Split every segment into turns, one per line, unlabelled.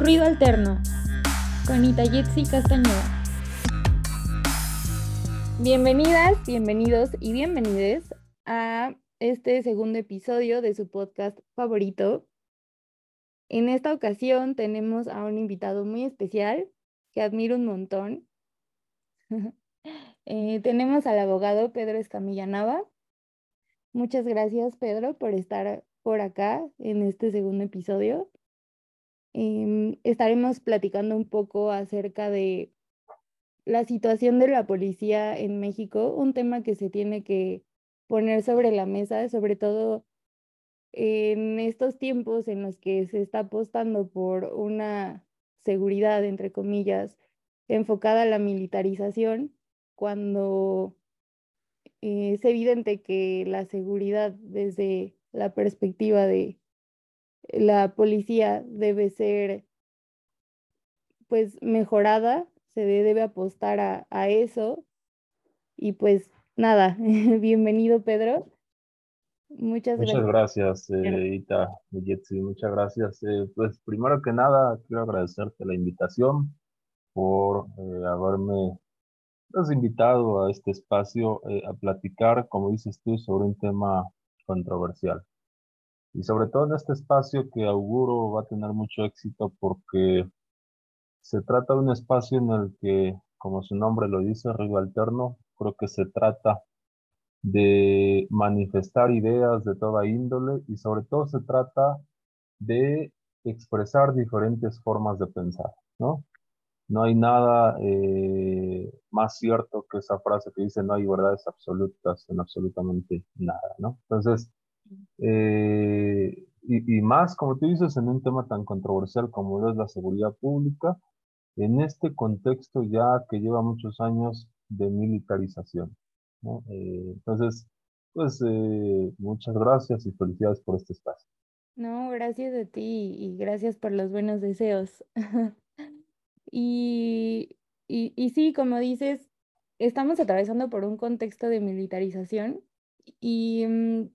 Ruido Alterno, con Itayetsi Castañeda. Bienvenidas, bienvenidos y bienvenides a este segundo episodio de su podcast favorito. En esta ocasión tenemos a un invitado muy especial que admiro un montón. Eh, tenemos al abogado Pedro Escamilla Nava. Muchas gracias, Pedro, por estar por acá en este segundo episodio. Em, estaremos platicando un poco acerca de la situación de la policía en México, un tema que se tiene que poner sobre la mesa, sobre todo en estos tiempos en los que se está apostando por una seguridad, entre comillas, enfocada a la militarización, cuando eh, es evidente que la seguridad desde la perspectiva de la policía debe ser pues mejorada, se debe apostar a, a eso y pues nada, bienvenido Pedro.
Muchas, muchas gracias, eh, Ita, muchas gracias. Eh, pues primero que nada, quiero agradecerte la invitación por eh, haberme has invitado a este espacio eh, a platicar, como dices tú, sobre un tema controversial. Y sobre todo en este espacio que auguro va a tener mucho éxito porque se trata de un espacio en el que, como su nombre lo dice, Río Alterno, creo que se trata de manifestar ideas de toda índole y sobre todo se trata de expresar diferentes formas de pensar, ¿no? No hay nada eh, más cierto que esa frase que dice no hay verdades absolutas en absolutamente nada, ¿no? Entonces, eh, y, más, como tú dices, en un tema tan controversial como es la seguridad pública, en este contexto ya que lleva muchos años de militarización. ¿no? Eh, entonces, pues muchas gracias y felicidades por este espacio.
No, gracias a ti y gracias por los buenos deseos. Y, y, sí, como dices, estamos atravesando por un contexto de militarización y mm,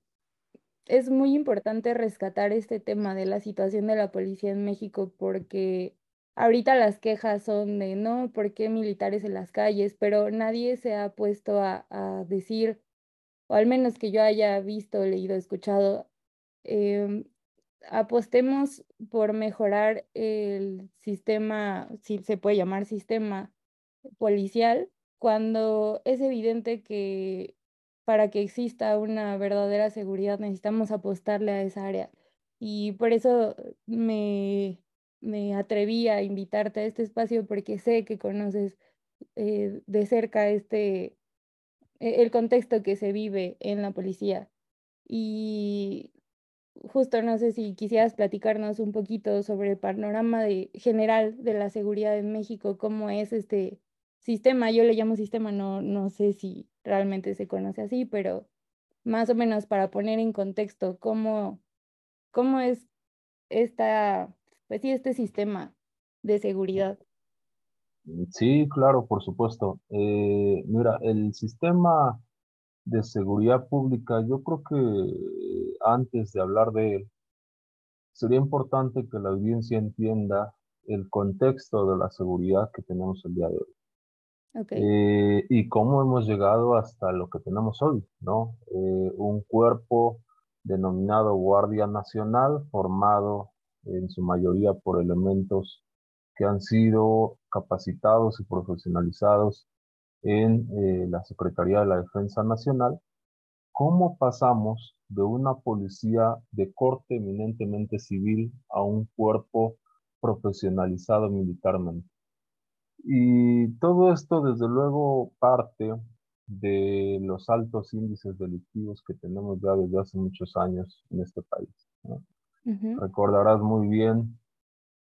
es muy importante rescatar este tema de la situación de la policía en México porque ahorita las quejas son de no, ¿por qué militares en las calles? Pero nadie se ha puesto a, a decir, o al menos que yo haya visto, leído, escuchado, em, apostemos por mejorar el sistema, si se puede llamar sistema policial, cuando es evidente que para que exista una verdadera seguridad necesitamos apostarle a esa área. Y por eso me, me atreví a invitarte a este espacio porque sé que conoces eh, de cerca este, e, el contexto que se vive en la policía. Y justo no sé si quisieras platicarnos un poquito sobre el panorama de, general de la seguridad en México, cómo es este sistema. Yo le llamo sistema, no, no sé si realmente se conoce así, pero más o menos para poner en contexto cómo, cómo es esta, pues sí, este sistema de seguridad.
Sí, claro, por supuesto. Eh, mira, el sistema de seguridad pública, yo creo que antes de hablar de él, sería importante que la audiencia entienda el contexto de la seguridad que tenemos el día de hoy. Eh, y cómo hemos llegado hasta lo que tenemos hoy, ¿no? Eh, un cuerpo denominado Guardia Nacional, formado en su mayoría por elementos que han sido capacitados y profesionalizados en eh, la Secretaría de la Defensa Nacional, cómo pasamos de una policía de corte eminentemente civil a un cuerpo profesionalizado militarmente. Y todo esto, desde luego, parte de los altos índices delictivos que tenemos ya desde hace muchos años en este país. Recordarás muy bien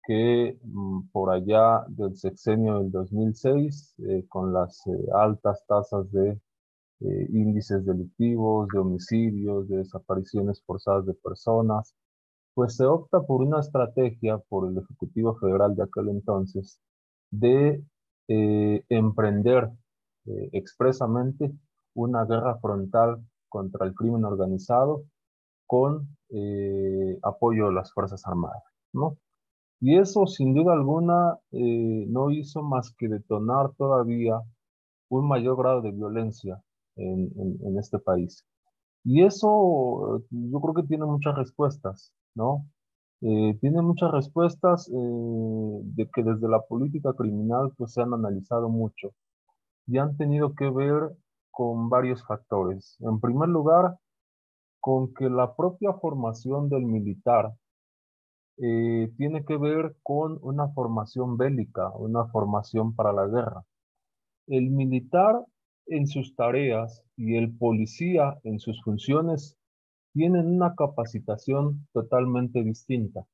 que mm, por allá del sexenio del 2006, eh, con las eh, altas tasas de eh, índices delictivos, de homicidios, de desapariciones forzadas de personas, pues se opta por una estrategia por el Ejecutivo Federal de aquel entonces de emprender expresamente una guerra frontal contra el crimen organizado con apoyo de las Fuerzas Armadas, ¿no? Y eso, sin duda alguna, eh, no hizo más que detonar todavía un mayor grado de violencia en, este país. Y eso yo creo que tiene muchas respuestas, ¿no? Eh, tiene muchas respuestas eh, de que desde la política criminal pues se han analizado mucho y han tenido que ver con varios factores. En primer lugar, con que la propia formación del militar eh, tiene que ver con una formación bélica, una formación para la guerra. El militar en sus tareas y el policía en sus funciones tienen una capacitación totalmente distinta.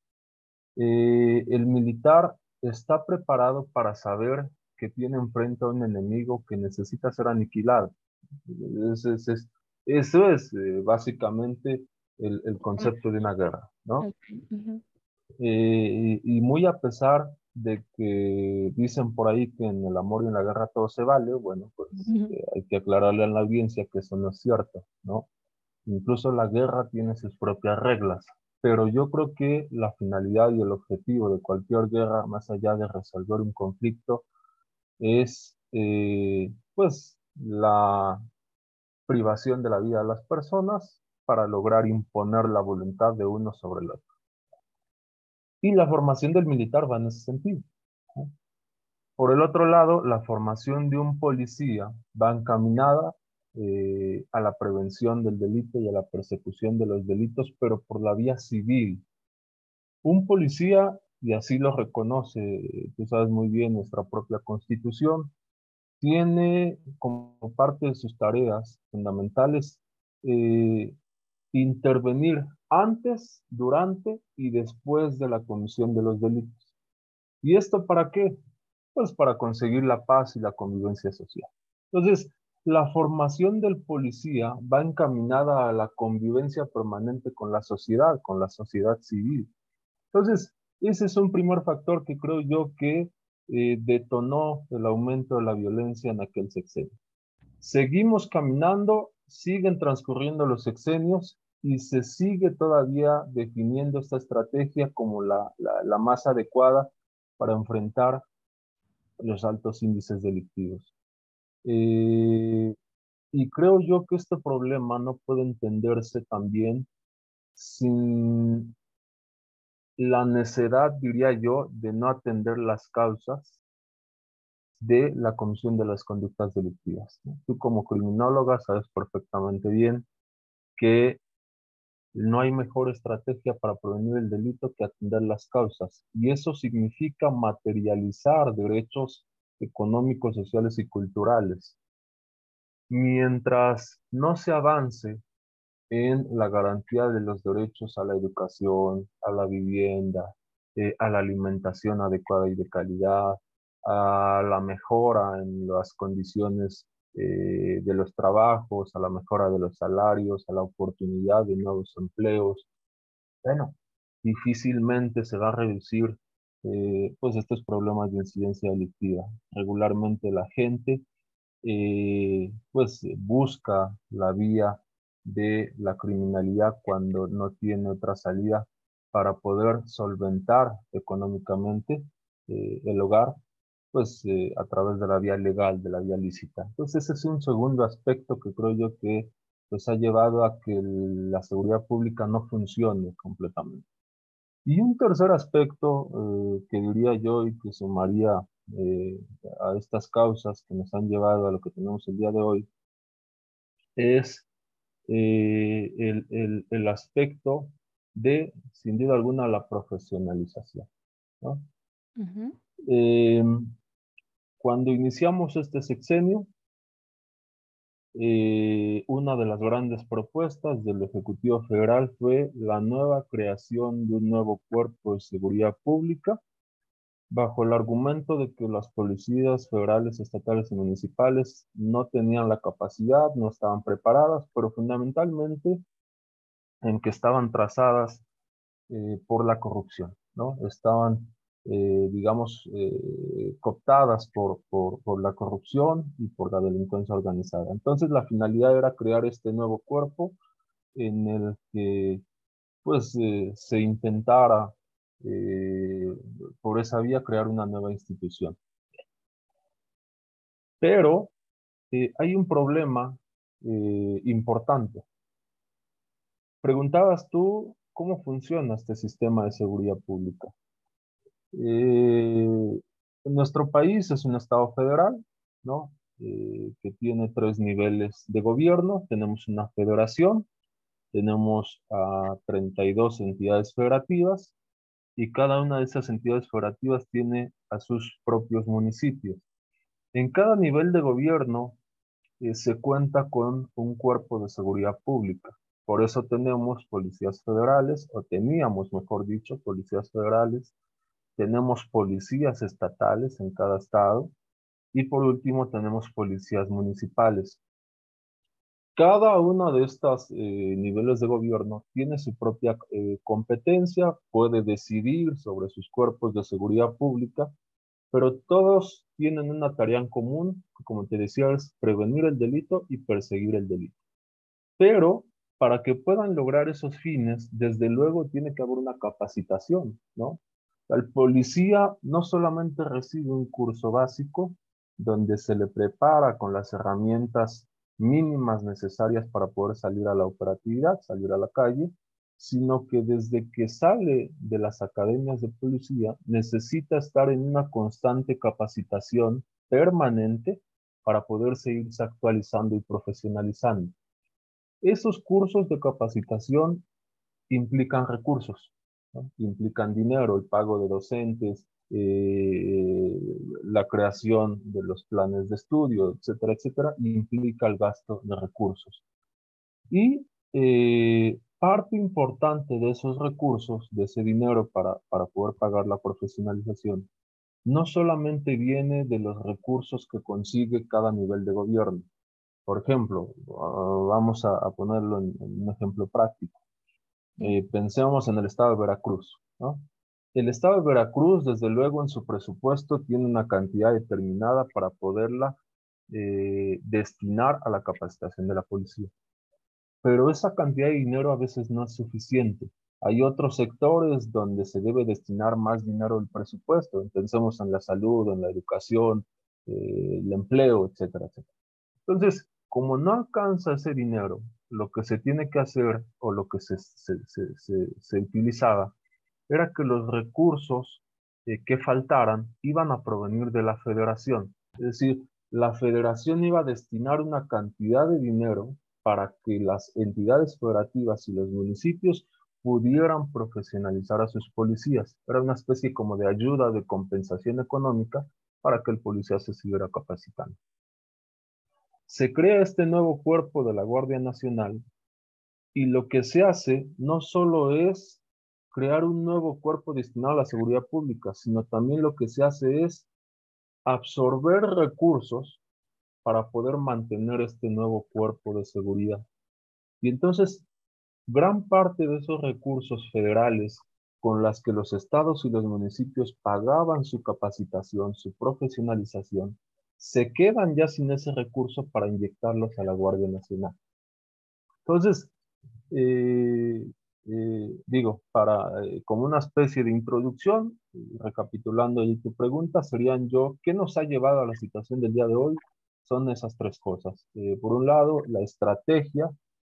Eh, el militar está preparado para saber que tiene enfrente a un enemigo que necesita ser aniquilado. eso es eh, básicamente el, concepto de una guerra, ¿no? Eh, y, muy a pesar de que dicen por ahí que en el amor y en la guerra todo se vale, bueno, pues hay que aclararle a la audiencia que eso no es cierto, ¿no? Incluso la guerra tiene sus propias reglas, pero yo creo que la finalidad y el objetivo de cualquier guerra, más allá de resolver un conflicto, es eh, pues la privación de la vida de las personas para lograr imponer la voluntad de uno sobre el otro. Y la formación del militar va en ese sentido. Por el otro lado, la formación de un policía va encaminada eh, a la prevención del delito y a la persecución de los delitos, pero por la vía civil. Un policía, y así lo reconoce, tú sabes muy bien, nuestra propia constitución, tiene como parte de sus tareas fundamentales eh, intervenir antes, durante y después de la comisión de los delitos. ¿Y esto para qué? Pues para conseguir la paz y la convivencia social. Entonces, la formación del policía va encaminada a la convivencia permanente con la sociedad, con la sociedad civil. Entonces, ese es un primer factor que creo yo que eh, detonó el aumento de la violencia en aquel sexenio. Seguimos caminando, siguen transcurriendo los sexenios y se sigue todavía definiendo esta estrategia como la, más adecuada para enfrentar los altos índices delictivos. Eh, y creo yo que este problema no puede entenderse también sin la necedad, diría yo, de no atender las causas de la comisión de las conductas delictivas. Tú como criminóloga sabes perfectamente bien que no hay mejor estrategia para prevenir el delito que atender las causas. Y eso significa materializar derechos económicos, sociales y culturales. Mientras no se avance en la garantía de los derechos a la educación, a la vivienda, eh, a la alimentación adecuada y de calidad, a la mejora en las condiciones eh, de los trabajos, a la mejora de los salarios, a la oportunidad de nuevos empleos. Bueno, difícilmente se va a reducir eh, pues estos problemas de incidencia delictiva. Regularmente la gente eh, pues busca la vía de la criminalidad cuando no tiene otra salida para poder solventar económicamente el hogar pues eh, a través de la vía legal, de la vía lícita. Entonces ese es un segundo aspecto que creo yo que pues ha llevado a que la seguridad pública no funcione completamente. Y un tercer aspecto eh, que diría yo y que sumaría eh, a estas causas que nos han llevado a lo que tenemos el día de hoy es el, el, el, aspecto de, sin duda alguna, la profesionalización. ¿no? Eh, cuando iniciamos este sexenio, eh, una de las grandes propuestas del Ejecutivo Federal fue la nueva creación de un nuevo cuerpo de seguridad pública bajo el argumento de que las policías federales, estatales y municipales no tenían la capacidad, no estaban preparadas, pero fundamentalmente en que estaban trazadas eh, por la corrupción, ¿no? Estaban eh, digamos, eh, cooptadas por, por, la corrupción y por la delincuencia organizada. Entonces la finalidad era crear este nuevo cuerpo en el que pues eh, se intentara eh, por esa vía crear una nueva institución. Pero hay un problema importante. Preguntabas tú cómo funciona este sistema de seguridad pública. Nuestro país es un estado federal, ¿no? que tiene tres niveles de gobierno. Tenemos una federación, tenemos a 32 entidades federativas y cada una de esas entidades federativas tiene a sus propios municipios. En cada nivel de gobierno eh, se cuenta con un cuerpo de seguridad pública. Por eso tenemos policías federales, o teníamos, mejor dicho, policías federales, tenemos policías estatales en cada estado y por último tenemos policías municipales. Cada uno de estos eh, niveles de gobierno tiene su propia eh, competencia, puede decidir sobre sus cuerpos de seguridad pública, pero todos tienen una tarea en común, como te decía, es prevenir el delito y perseguir el delito. Pero para que puedan lograr esos fines, desde luego tiene que haber una capacitación, ¿no? El policía no solamente recibe un curso básico donde se le prepara con las herramientas mínimas necesarias para poder salir a la operatividad, salir a la calle, sino que desde que sale de las academias de policía necesita estar en una constante capacitación permanente para poder seguirse actualizando y profesionalizando. Esos cursos de capacitación implican recursos, implican dinero, el pago de docentes, eh, la creación de los planes de estudio, etcétera, etcétera, implica el gasto de recursos. Y eh, parte importante de esos recursos, de ese dinero para, para poder pagar la profesionalización, no solamente viene de los recursos que consigue cada nivel de gobierno. Por ejemplo, ah, vamos a, ponerlo en, un ejemplo práctico. Eh, pensemos en el estado de Veracruz. El Estado de Veracruz, desde luego, en su presupuesto tiene una cantidad determinada para poderla eh, destinar a la capacitación de la policía. Pero esa cantidad de dinero a veces no es suficiente. Hay otros sectores donde se debe destinar más dinero del presupuesto. Pensemos en la salud, en la educación, eh, el empleo, etcétera, etcétera. Entonces, como no alcanza ese dinero, lo que se tiene que hacer o lo que se, se, se, se utilizaba era que los recursos eh, que faltaran iban a provenir de la federación. Es decir, la federación iba a destinar una cantidad de dinero para que las entidades federativas y los municipios pudieran profesionalizar a sus policías. Era una especie como de ayuda, de compensación económica para que el policía se siguiera capacitando. Se crea este nuevo cuerpo de la Guardia Nacional y lo que se hace no solo es crear un nuevo cuerpo destinado a la seguridad pública, sino también lo que se hace es absorber recursos para poder mantener este nuevo cuerpo de seguridad. Y entonces, gran parte de esos recursos federales con las que los estados y los municipios pagaban su capacitación, su profesionalización, se quedan ya sin ese recurso para inyectarlos a la Guardia Nacional. Entonces, eh, eh, digo, para, eh, como una especie de introducción, recapitulando ahí tu pregunta, serían yo, ¿qué nos ha llevado a la situación del día de hoy? Son esas tres cosas. Eh, por un lado, la estrategia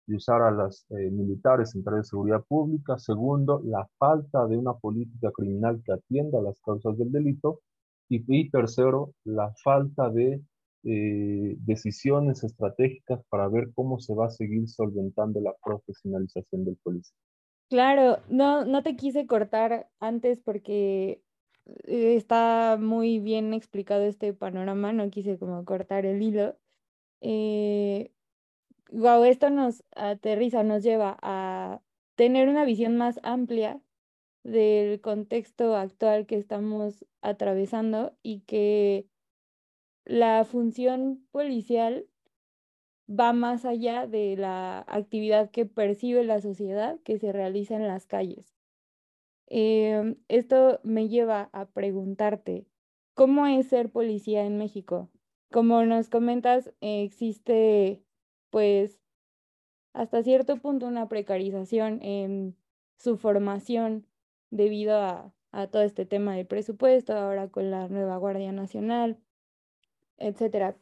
de usar a las militares en de seguridad pública. Segundo, la falta de una política criminal que atienda las causas del delito. Y, tercero, la falta de decisiones estratégicas para ver cómo se va a seguir solventando la profesionalización del policía.
Claro, no, no te quise cortar antes porque eh, está muy bien explicado este panorama, no quise como cortar el hilo. Eh, wow, esto nos aterriza, nos lleva a tener una visión más amplia del contexto actual que estamos atravesando y que la función policial va más allá de la actividad que percibe la sociedad que se realiza en las calles. Em, esto me lleva a preguntarte, ¿cómo es ser policía en México? Como nos comentas, existe pues hasta cierto punto una precarización en su formación debido a, todo este tema del presupuesto, ahora con la nueva Guardia Nacional, etcétera.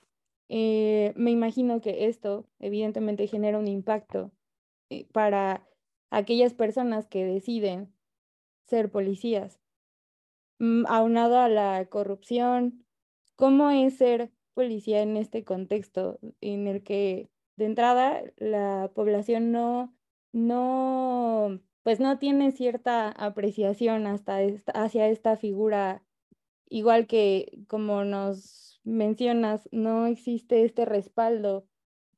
Eh, me imagino que esto evidentemente genera un impacto eh, para aquellas personas que deciden ser policías. Mm, aunado a la corrupción, ¿cómo es ser policía en este contexto en el que de entrada la población no, no, pues no tiene cierta apreciación hasta hacia esta figura, igual que como nos mencionas, no existe este respaldo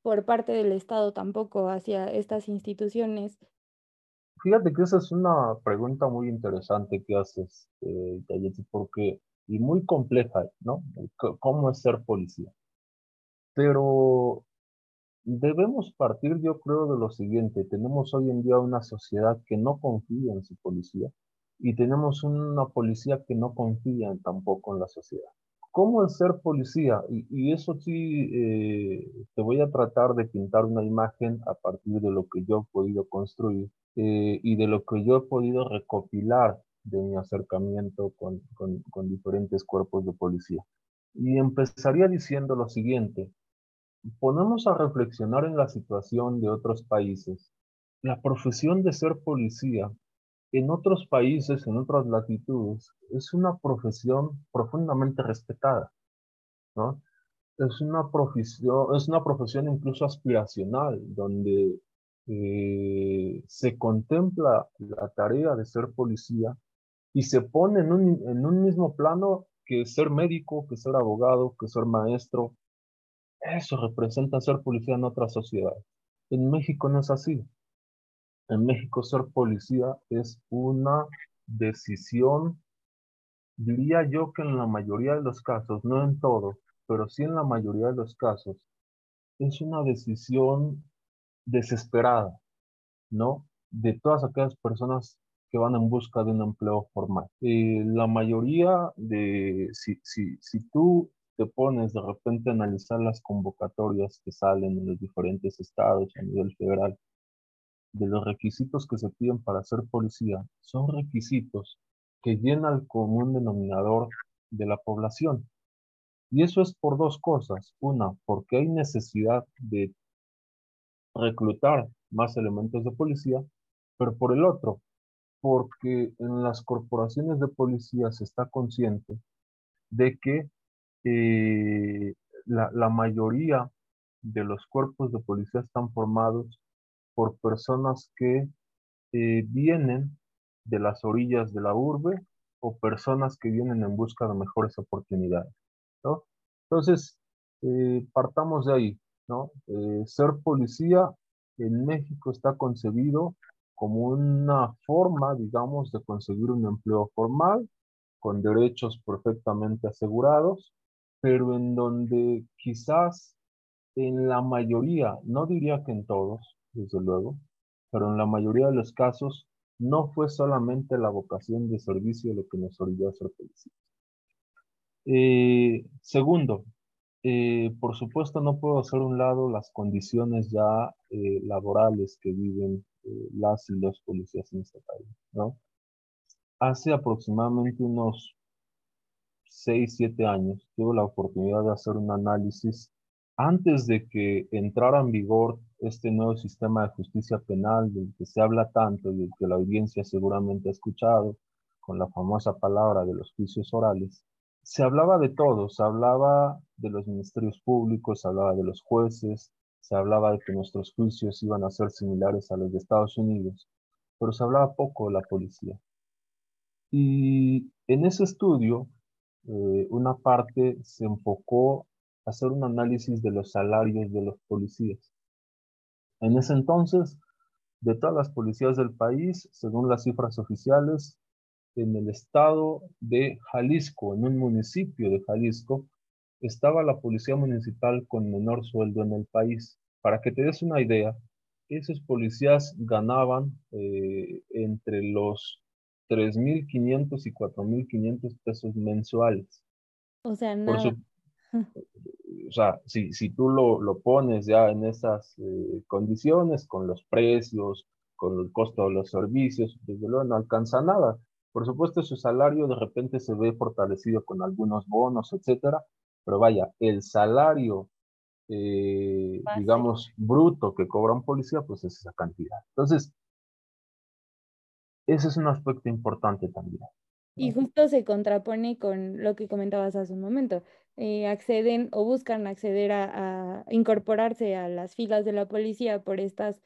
por parte del Estado tampoco hacia estas instituciones.
Fíjate que esa es una pregunta muy interesante que haces, eh, porque, y muy compleja, ¿no? ¿Cómo es ser policía? Pero debemos partir, yo creo, de lo siguiente. Tenemos hoy en día una sociedad que no confía en su policía y tenemos una policía que no confía tampoco en la sociedad. ¿Cómo es ser policía? Y, eso sí, eh, te voy a tratar de pintar una imagen a partir de lo que yo he podido construir eh, y de lo que yo he podido recopilar de mi acercamiento con, con diferentes cuerpos de policía. Y empezaría diciendo lo siguiente, ponemos a reflexionar en la situación de otros países. La profesión de ser policía en otros países, en otras latitudes, es una profesión profundamente respetada, ¿no? Es una profesión, es una profesión incluso aspiracional, donde eh, se contempla la tarea de ser policía y se pone en un, en un mismo plano que ser médico, que ser abogado, que ser maestro. Eso representa ser policía en otra sociedad. En México no es así. En México ser policía es una decisión, diría yo que en la mayoría de los casos, no en todos, pero sí en la mayoría de los casos, es una decisión desesperada, ¿no? De todas aquellas personas que van en busca de un empleo formal. Eh, la mayoría de, si, si, si tú te pones de repente analizar las convocatorias que salen en los diferentes estados a nivel federal, de los requisitos que se piden para ser policía son requisitos que llenan el común denominador de la población. Y eso es por dos cosas. Una, porque hay necesidad de reclutar más elementos de policía, pero por el otro, porque en las corporaciones de policía se está consciente de que eh, la, la mayoría de los cuerpos de policía están formados por personas que eh, vienen de las orillas de la urbe o personas que vienen en busca de mejores oportunidades, ¿no? Entonces, eh, partamos de ahí, ¿no? Eh, ser policía en México está concebido como una forma, digamos, de conseguir un empleo formal, con derechos perfectamente asegurados, pero en donde quizás en la mayoría, no diría que en todos, desde luego, pero en la mayoría de los casos no fue solamente la vocación de servicio lo que nos orilló a ser policías. Eh, segundo, eh, por supuesto no puedo hacer un lado las condiciones ya eh, laborales que viven las y los policías en este país, ¿no? Hace aproximadamente unos 6, 7 años tuve la oportunidad de hacer un análisis antes de que entrara en vigor este nuevo sistema de justicia penal del que se habla tanto y del que la audiencia seguramente ha escuchado, con la famosa palabra de los juicios orales, se hablaba de todo, se hablaba de los ministerios públicos, se hablaba de los jueces, se hablaba de que nuestros juicios iban a ser similares a los de Estados Unidos, pero se hablaba poco de la policía. Y en ese estudio, eh, una parte se enfocó hacer un análisis de los salarios de los policías. En ese entonces, de todas las policías del país, según las cifras oficiales, en el estado de Jalisco, en un municipio de Jalisco, estaba la policía municipal con menor sueldo en el país. Para que te des una idea, esos policías ganaban eh, entre los 3.500 y 4.500 pesos mensuales.
O sea, nada
o sea, si, si tú lo, lo, pones ya en esas eh, condiciones, con los precios, con el costo de los servicios, desde luego no alcanza nada. Por supuesto, su salario de repente se ve fortalecido con algunos bonos, etcétera, pero vaya, el salario, eh, digamos, bruto que cobra un policía, pues es esa cantidad. Entonces, ese es un aspecto importante también.
Y justo se contrapone con lo que comentabas hace un momento. Eh, acceden o buscan acceder a, incorporarse a las filas de la policía por estas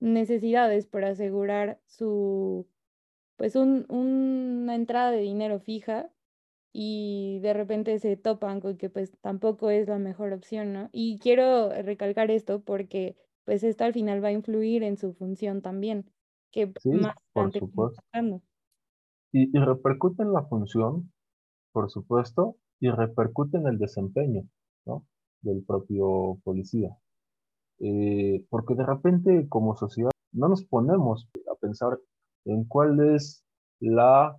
necesidades, por asegurar su, pues un, una entrada de dinero fija y de repente se topan con que pues tampoco es la mejor opción, ¿no? Y quiero recalcar esto porque pues esto al final va a influir en su función también, que
sí, más por supuesto. Y, y repercute en la función, por supuesto, y repercute en el desempeño ¿no? del propio policía. Eh, porque de repente como sociedad no nos ponemos a pensar en cuál es la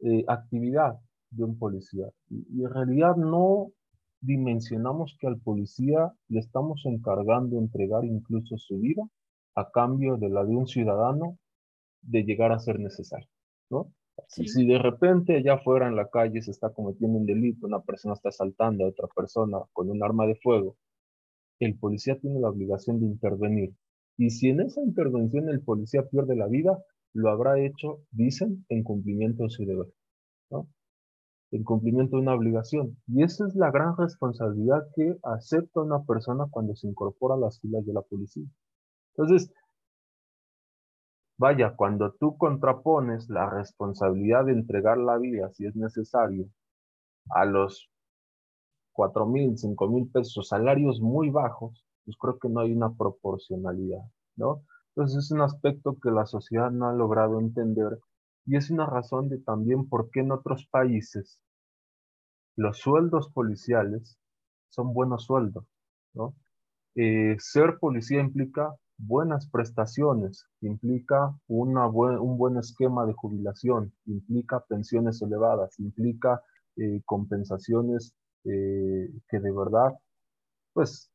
eh, actividad de un policía. Y, en realidad no dimensionamos que al policía le estamos encargando entregar incluso su vida a cambio de la de un ciudadano de llegar a ser necesario, ¿no? Si de repente allá afuera en la calle se está cometiendo un delito, una persona está asaltando a otra persona con un arma de fuego, el policía tiene la obligación de intervenir. Y si en esa intervención el policía pierde la vida, lo habrá hecho, dicen, en cumplimiento de su deber, ¿no? En cumplimiento de una obligación. Y esa es la gran responsabilidad que acepta una persona cuando se incorpora a las filas de la policía. Entonces, Vaya, cuando tú contrapones la responsabilidad de entregar la vida, si es necesario, a los cuatro mil, cinco mil pesos, salarios muy bajos, pues creo que no hay una proporcionalidad, ¿no? Entonces es un aspecto que la sociedad no ha logrado entender y es una razón de también por qué en otros países los sueldos policiales son buenos sueldos, ¿no? Eh, ser policía implica buenas prestaciones, implica una un buen esquema de jubilación, implica pensiones elevadas, implica eh, compensaciones eh, que de verdad, pues,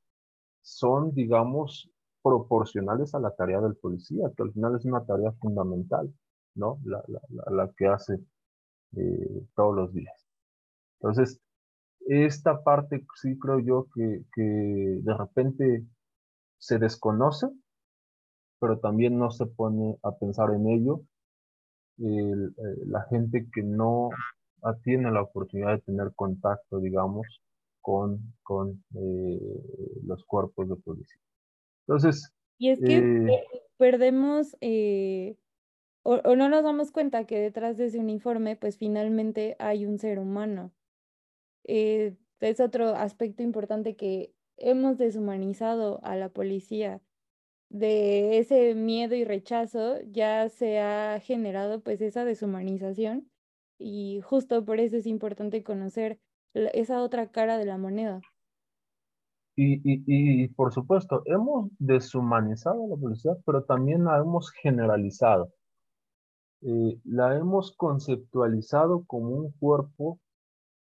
son, digamos, proporcionales a la tarea del policía, que al final es una tarea fundamental, ¿no? La, la, que hace eh, todos los días. Entonces, esta parte sí creo yo que, que de repente se desconoce pero también no se pone a pensar en ello eh, la gente que no tiene la oportunidad de tener contacto, digamos, con, con eh, los cuerpos de policía. Entonces...
Y es que eh, perdemos o, o, no nos damos cuenta que detrás de ese uniforme, pues finalmente hay un ser humano. es otro aspecto importante que hemos deshumanizado a la policía de ese miedo y rechazo ya se ha generado pues esa deshumanización y justo por eso es importante conocer esa otra cara de la moneda.
Y, y, y, por supuesto, hemos deshumanizado la policía, pero también la hemos generalizado. Eh, la hemos conceptualizado como un cuerpo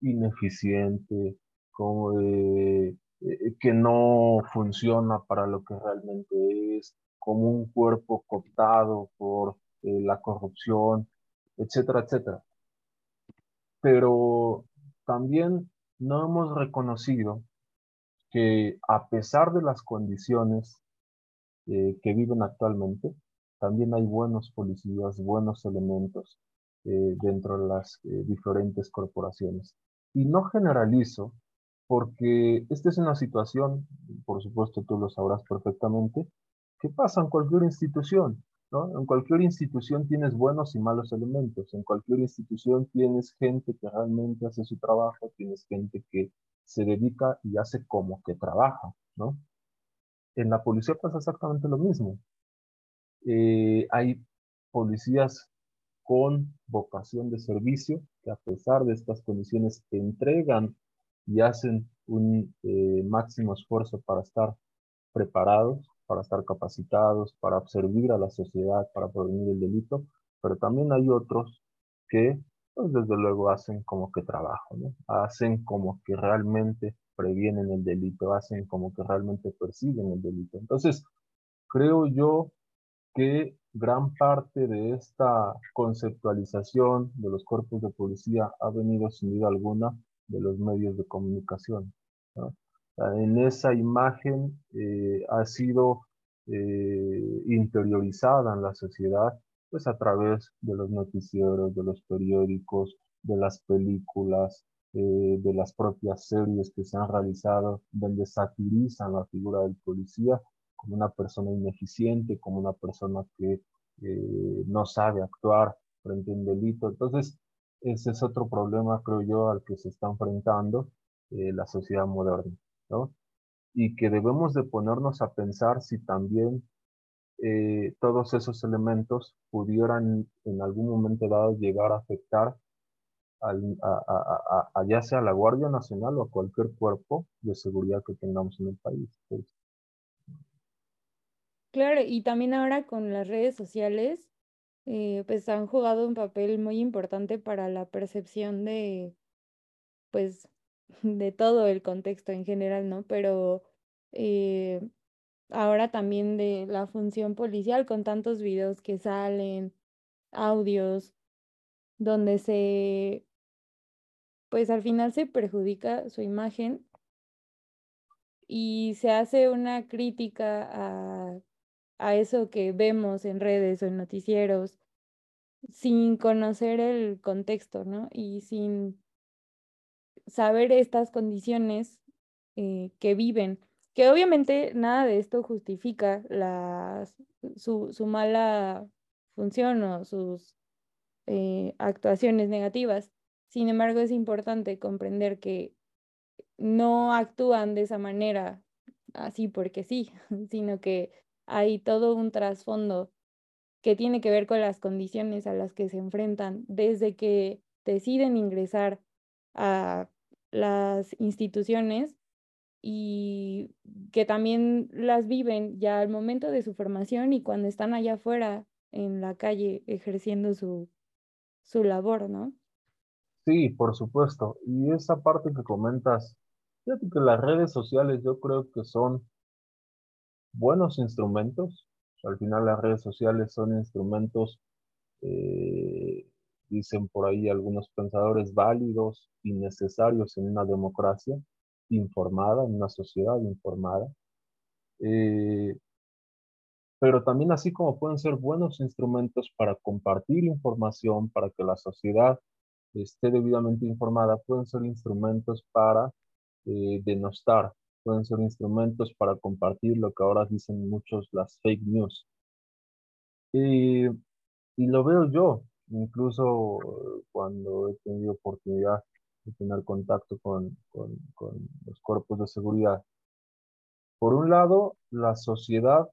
ineficiente, como eh, eh, que no funciona para lo que realmente es, como un cuerpo cooptado por eh, la corrupción, etcétera, etcétera. Pero también no hemos reconocido que a pesar de las condiciones eh, que viven actualmente, también hay buenos policías, buenos elementos dentro de las diferentes corporaciones. Y no generalizo porque esta es una situación, por supuesto tú lo sabrás perfectamente, que pasa en cualquier institución, ¿no? En cualquier institución tienes buenos y malos elementos, en cualquier institución tienes gente que realmente hace su trabajo, tienes gente que se dedica y hace como que trabaja, ¿no? En la policía pasa exactamente lo mismo. Eh, hay policías con vocación de servicio que a pesar de estas condiciones entregan y hacen un eh, máximo esfuerzo para estar preparados, para estar capacitados, para servir a la sociedad, para prevenir el delito, pero también hay otros que, pues desde luego, hacen como que trabajo. Hacen como que realmente previenen el delito, hacen como que realmente persiguen el delito. Entonces, creo yo que gran parte de esta conceptualización de los cuerpos de policía ha venido sin duda alguna de los medios de comunicación. En esa imagen eh, ha sido eh, interiorizada en la sociedad pues a través de los noticieros, de los periódicos, de las películas, eh, de las propias series que se han realizado, donde satirizan la figura del policía como una persona ineficiente, como una persona que eh, no sabe actuar frente a un delito. Entonces, ese es otro problema, creo yo, al que se está enfrentando eh, la sociedad moderna, ¿no? Y que debemos de ponernos a pensar si también eh, todos esos elementos pudieran en algún momento dado llegar a afectar al, a, ya sea a la Guardia Nacional o a cualquier cuerpo de seguridad que tengamos en el país. Pues.
Claro, y también ahora con las redes sociales, eh, pues han jugado un papel muy importante para la percepción de, pues, de todo el contexto en general, ¿no? Pero eh, ahora también de la función policial con tantos videos que salen, audios, donde se, pues al final se perjudica su imagen y se hace una crítica a, a eso que vemos en redes o en noticieros sin conocer el contexto, ¿no? Y sin saber estas condiciones eh, que viven que obviamente nada de esto justifica su, su, mala función o sus eh, actuaciones negativas. Sin embargo, es importante comprender que no actúan de esa manera así porque sí, sino que hay todo un trasfondo que tiene que ver con las condiciones a las que se enfrentan desde que deciden ingresar a las instituciones y que también las viven ya al momento de su formación y cuando están allá afuera en la calle ejerciendo su, su labor, ¿no?
Sí, por supuesto. Y esa parte que comentas, fíjate que las redes sociales yo creo que son buenos instrumentos. Al final las redes sociales son instrumentos, eh, dicen por ahí algunos pensadores, válidos y necesarios en una democracia informada, en una sociedad informada. Eh, pero también así como pueden ser buenos instrumentos para compartir información, para que la sociedad esté debidamente informada, pueden ser instrumentos para eh, denostar, pueden ser instrumentos para compartir lo que ahora dicen muchos las fake news. y lo veo yo, incluso cuando he tenido oportunidad tener contacto con, los cuerpos de seguridad. Por un lado, la sociedad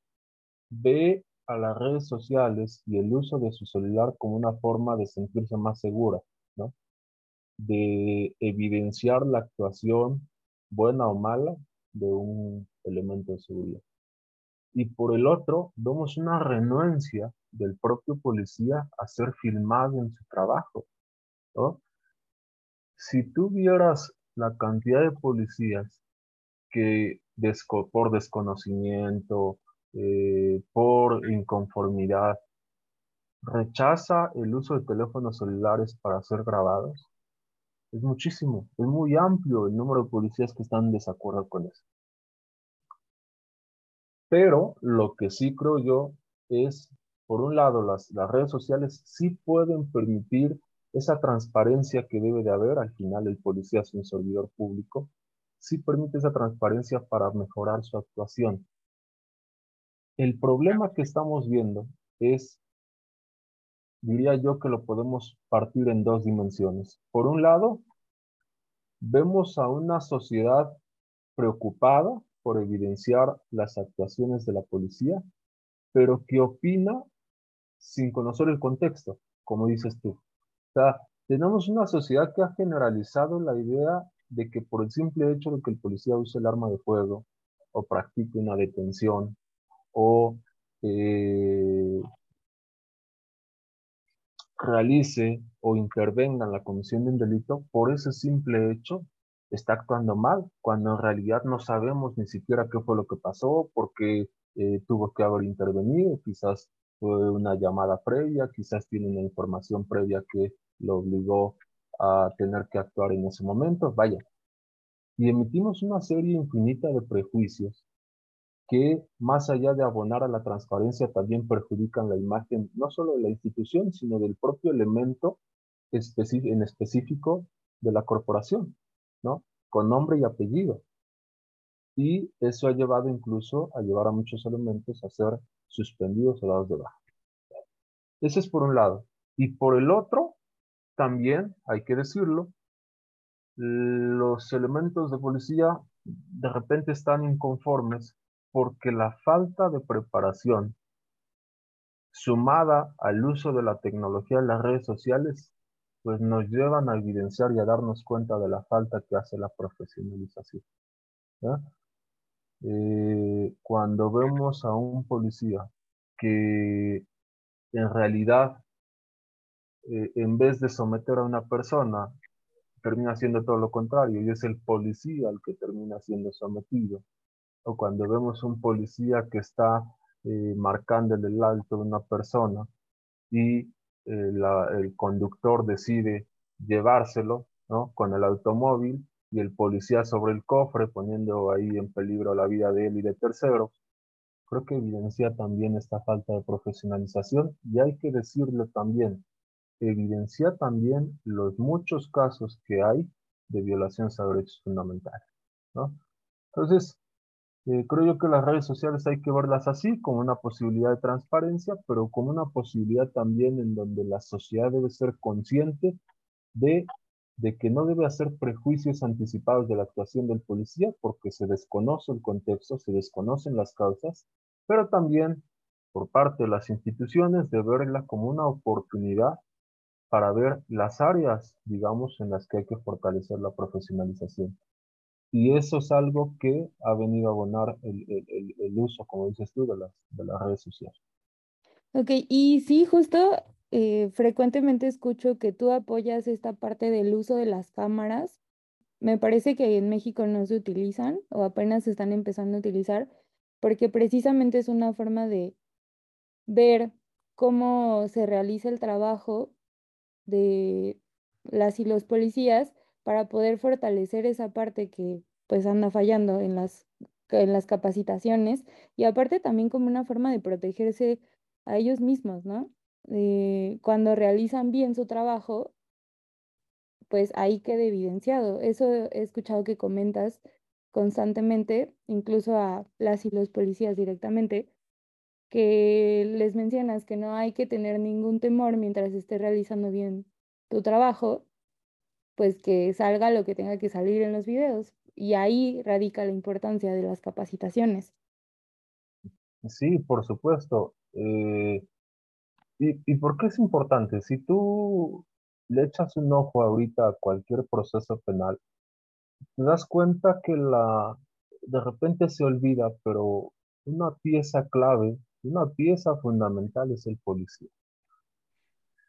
ve a las redes sociales y el uso de su celular como una forma de sentirse más segura, ¿no? de evidenciar la actuación buena o mala de un elemento de seguridad. Y por el otro, vemos una renuencia del propio policía a ser filmado en su trabajo. ¿no? si tú vieras la cantidad de policías que por desconocimiento, eh, por inconformidad, rechaza el uso de teléfonos celulares para ser grabados, es muchísimo, es muy amplio el número de policías que están en desacuerdo con eso. Pero lo que sí creo yo es, por un lado, las, las redes sociales sí pueden permitir esa transparencia que debe de haber, al final el policía es un servidor público, sí permite esa transparencia para mejorar su actuación. El problema que estamos viendo es, diría yo que lo podemos partir en dos dimensiones. Por un lado, vemos a una sociedad preocupada por evidenciar las actuaciones de la policía, pero que opina sin conocer el contexto, como dices tú sea, tenemos una sociedad que ha generalizado la idea de que por el simple hecho de que el policía use el arma de fuego o practique una detención o eh, realice o intervenga en la comisión de un delito, por ese simple hecho está actuando mal, cuando en realidad no sabemos ni siquiera qué fue lo que pasó, porque eh, tuvo que haber intervenido, quizás fue una llamada previa, quizás tiene una información previa que lo obligó a tener que actuar en ese momento, vaya. Y emitimos una serie infinita de prejuicios que más allá de abonar a la transparencia también perjudican la imagen no solo de la institución, sino del propio elemento en específico de la corporación, ¿no? Con nombre y apellido. Y eso ha llevado incluso a llevar a muchos elementos a ser suspendidos o dados de baja. Ese es por un lado. Y por el otro, también, hay que decirlo, los elementos de policía de repente están inconformes porque la falta de preparación sumada al uso de la tecnología en las redes sociales, pues nos llevan a evidenciar y a darnos cuenta de la falta que hace la profesionalización. Eh, cuando vemos a un policía que en realidad, eh, en vez de someter a una persona, termina haciendo todo lo contrario y es el policía el que termina siendo sometido o cuando vemos un policía que está eh, marcando el alto de una persona y eh, el conductor decide llevárselo ¿no? con el automóvil y el policía sobre el cofre poniendo ahí en peligro la vida de él y de terceros, creo que evidencia también esta falta de profesionalización y hay que decirlo también, evidencia también los muchos casos que hay de violaciones a derechos fundamentales. ¿no? Entonces, eh, creo yo que las redes sociales hay que verlas así, como una posibilidad de transparencia, pero como una posibilidad también en donde la sociedad debe ser consciente de, de que no debe hacer prejuicios anticipados de la actuación del policía porque se desconoce el contexto, se desconocen las causas, pero también por parte de las instituciones de verla como una oportunidad para ver las áreas, digamos, en las que hay que fortalecer la profesionalización. Y eso es algo que ha venido a abonar el, el, el uso, como dices tú, de las, de las redes sociales.
Ok, y sí, justo eh, frecuentemente escucho que tú apoyas esta parte del uso de las cámaras. Me parece que en México no se utilizan o apenas se están empezando a utilizar porque precisamente es una forma de ver cómo se realiza el trabajo de las y los policías para poder fortalecer esa parte que pues anda fallando en las, en las capacitaciones y aparte también como una forma de protegerse a ellos mismos, ¿no? Eh, cuando realizan bien su trabajo, pues ahí queda evidenciado. Eso he escuchado que comentas constantemente, incluso a las y los policías directamente, que les mencionas que no hay que tener ningún temor mientras esté realizando bien tu trabajo, pues que salga lo que tenga que salir en los videos. Y ahí radica la importancia de las capacitaciones.
Sí, por supuesto. Eh, ¿y, ¿Y por qué es importante? Si tú le echas un ojo ahorita a cualquier proceso penal, te das cuenta que la de repente se olvida, pero una pieza clave, una pieza fundamental es el policía.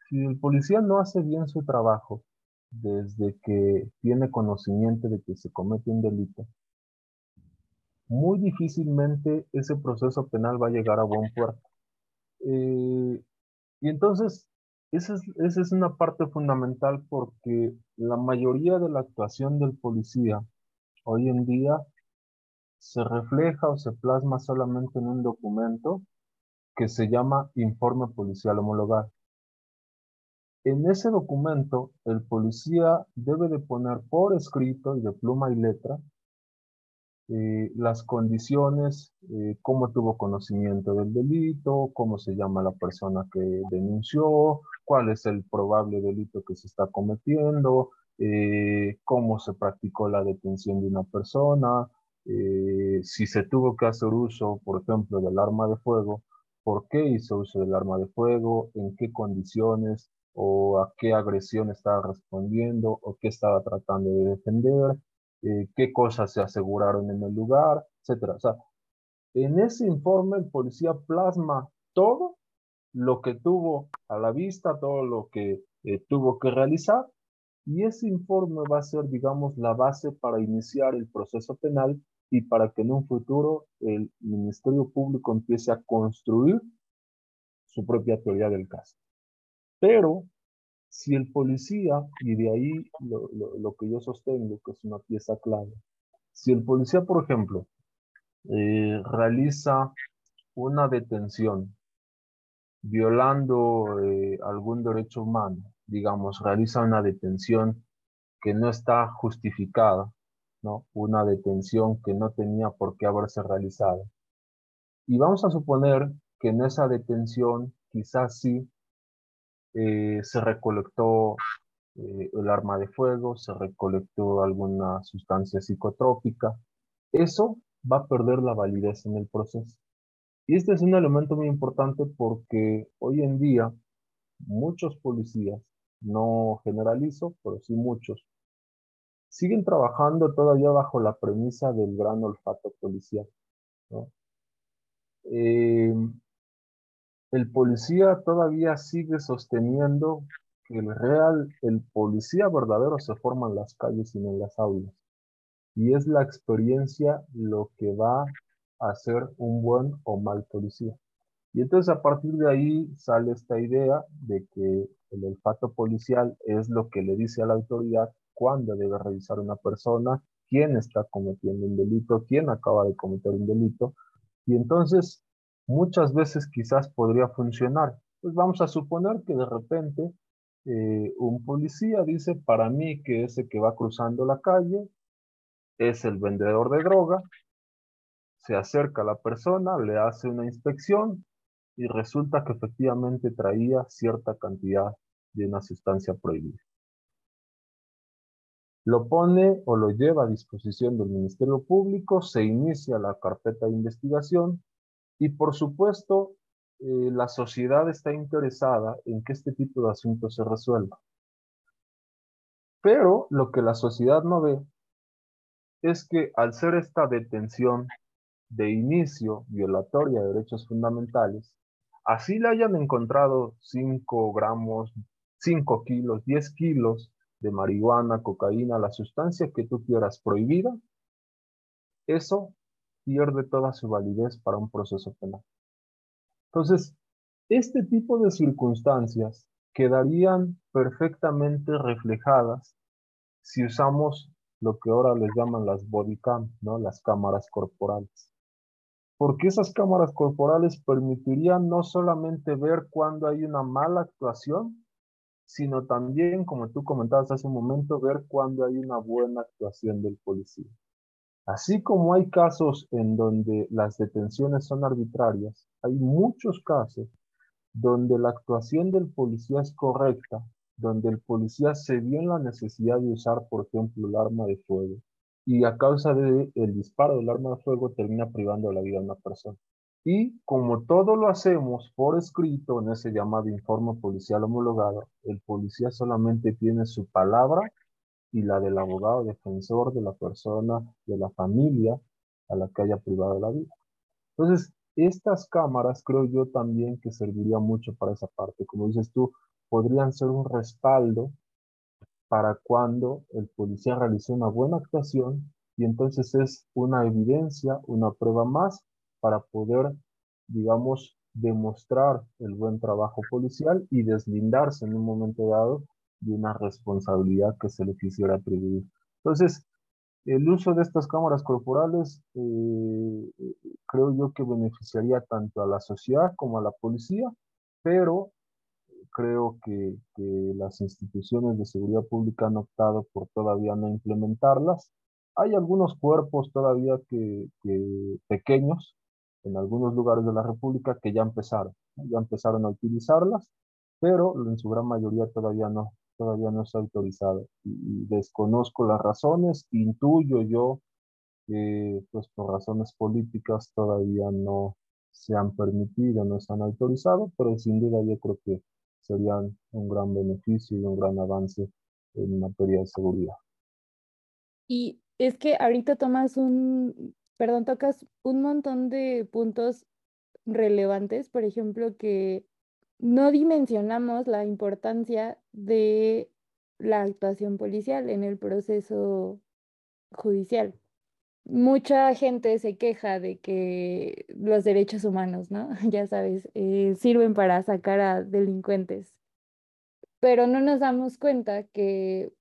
Si el policía no hace bien su trabajo, desde que tiene conocimiento de que se comete un delito, muy difícilmente ese proceso penal va a llegar a buen puerto. Eh, y entonces, esa es, esa es una parte fundamental porque la mayoría de la actuación del policía hoy en día se refleja o se plasma solamente en un documento que se llama informe policial homologado. En ese documento, el policía debe de poner por escrito y de pluma y letra eh, las condiciones, eh, cómo tuvo conocimiento del delito, cómo se llama la persona que denunció, cuál es el probable delito que se está cometiendo, eh, cómo se practicó la detención de una persona, si se tuvo que hacer uso, por ejemplo, del arma de fuego, por qué hizo uso del arma de fuego, en qué condiciones, o a qué agresión estaba respondiendo o qué estaba tratando de defender, eh, qué cosas se aseguraron en el lugar, etc. O sea, en ese informe el policía plasma todo lo que tuvo a la vista, todo lo que eh, tuvo que realizar, y ese informe va a ser, digamos, la base para iniciar el proceso penal y para que en un futuro el Ministerio Público empiece a construir su propia teoría del caso. Pero si el policía, y de ahí lo, que yo sostengo, que es una pieza clave, si el policía, por ejemplo, eh, realiza una detención violando eh, algún derecho humano, digamos, realiza una detención que no está justificada, ¿no? Una detención que no tenía por qué haberse realizado. Y vamos a suponer que en esa detención quizás sí eh, se recolectó eh, el arma de fuego, se recolectó alguna sustancia psicotrópica. Eso va a perder la validez en el proceso. Y este es un elemento muy importante porque hoy en día muchos policías, no generalizo, pero sí muchos, siguen trabajando todavía bajo la premisa del gran olfato policial. Eh, el policía todavía sigue sosteniendo que el real, el policía verdadero se forma en las calles y no en las aulas. Y es la experiencia lo que va a ser un buen o mal policía. Y entonces a partir de ahí sale esta idea de que el olfato policial es lo que le dice a la autoridad cuándo debe revisar una persona, quién está cometiendo un delito, quién acaba de cometer un delito. Y entonces muchas veces quizás podría funcionar. Pues vamos a suponer que de repente eh, un policía dice para mí que ese que va cruzando la calle es el vendedor de droga, se acerca a la persona, le hace una inspección y resulta que efectivamente traía cierta cantidad de una sustancia prohibida. Lo pone o lo lleva a disposición del Ministerio Público, se inicia la carpeta de investigación y por supuesto eh, la sociedad está interesada en que este tipo de asuntos se resuelva. Pero lo que la sociedad no ve es que al ser esta detención de inicio violatoria de derechos fundamentales, así le hayan encontrado 5 gramos, 5 kilos, 10 kilos de marihuana, cocaína, la sustancia que tú quieras prohibida, eso pierde toda su validez para un proceso penal. Entonces, este tipo de circunstancias quedarían perfectamente reflejadas si usamos lo que ahora les llaman las body cam, ¿no? las cámaras corporales porque esas cámaras corporales permitirían no solamente ver cuando hay una mala actuación, sino también, como tú comentabas hace un momento, ver cuando hay una buena actuación del policía. Así como hay casos en donde las detenciones son arbitrarias, hay muchos casos donde la actuación del policía es correcta, donde el policía se vio en la necesidad de usar, por ejemplo, el arma de fuego, y a causa del el disparo del arma de fuego termina privando la vida a una persona. Y como todo lo hacemos por escrito en ese llamado informe policial homologado, el policía solamente tiene su palabra y la del abogado defensor de la persona, de la familia a la que haya privado la vida. Entonces, estas cámaras creo yo también que serviría mucho para esa parte. Como dices tú, podrían ser un respaldo para cuando el policía realizó una buena actuación y entonces es una evidencia, una prueba más para poder, digamos, demostrar el buen trabajo policial y deslindarse en un momento dado de una responsabilidad que se le quisiera atribuir. Entonces, el uso de estas cámaras corporales eh, creo yo que beneficiaría tanto a la sociedad como a la policía, pero creo que, las instituciones de seguridad pública han optado por todavía no implementarlas. Hay algunos cuerpos todavía que, pequeños en algunos lugares de la República que ya empezaron, ya empezaron a utilizarlas, pero en su gran mayoría todavía no, todavía no está autorizado. Y, desconozco las razones, intuyo yo que pues por razones políticas todavía no se han permitido, no se han autorizado, pero sin duda yo creo que serían un gran beneficio y un gran avance en materia de seguridad.
Y es que ahorita tomas un, perdón, tocas un montón de puntos relevantes, por ejemplo, que no dimensionamos la importancia de la actuación policial en el proceso judicial. mucha gente se queja de que los derechos humanos, ¿no? Ya sabes, eh, sirven para sacar a delincuentes. Pero no nos damos cuenta que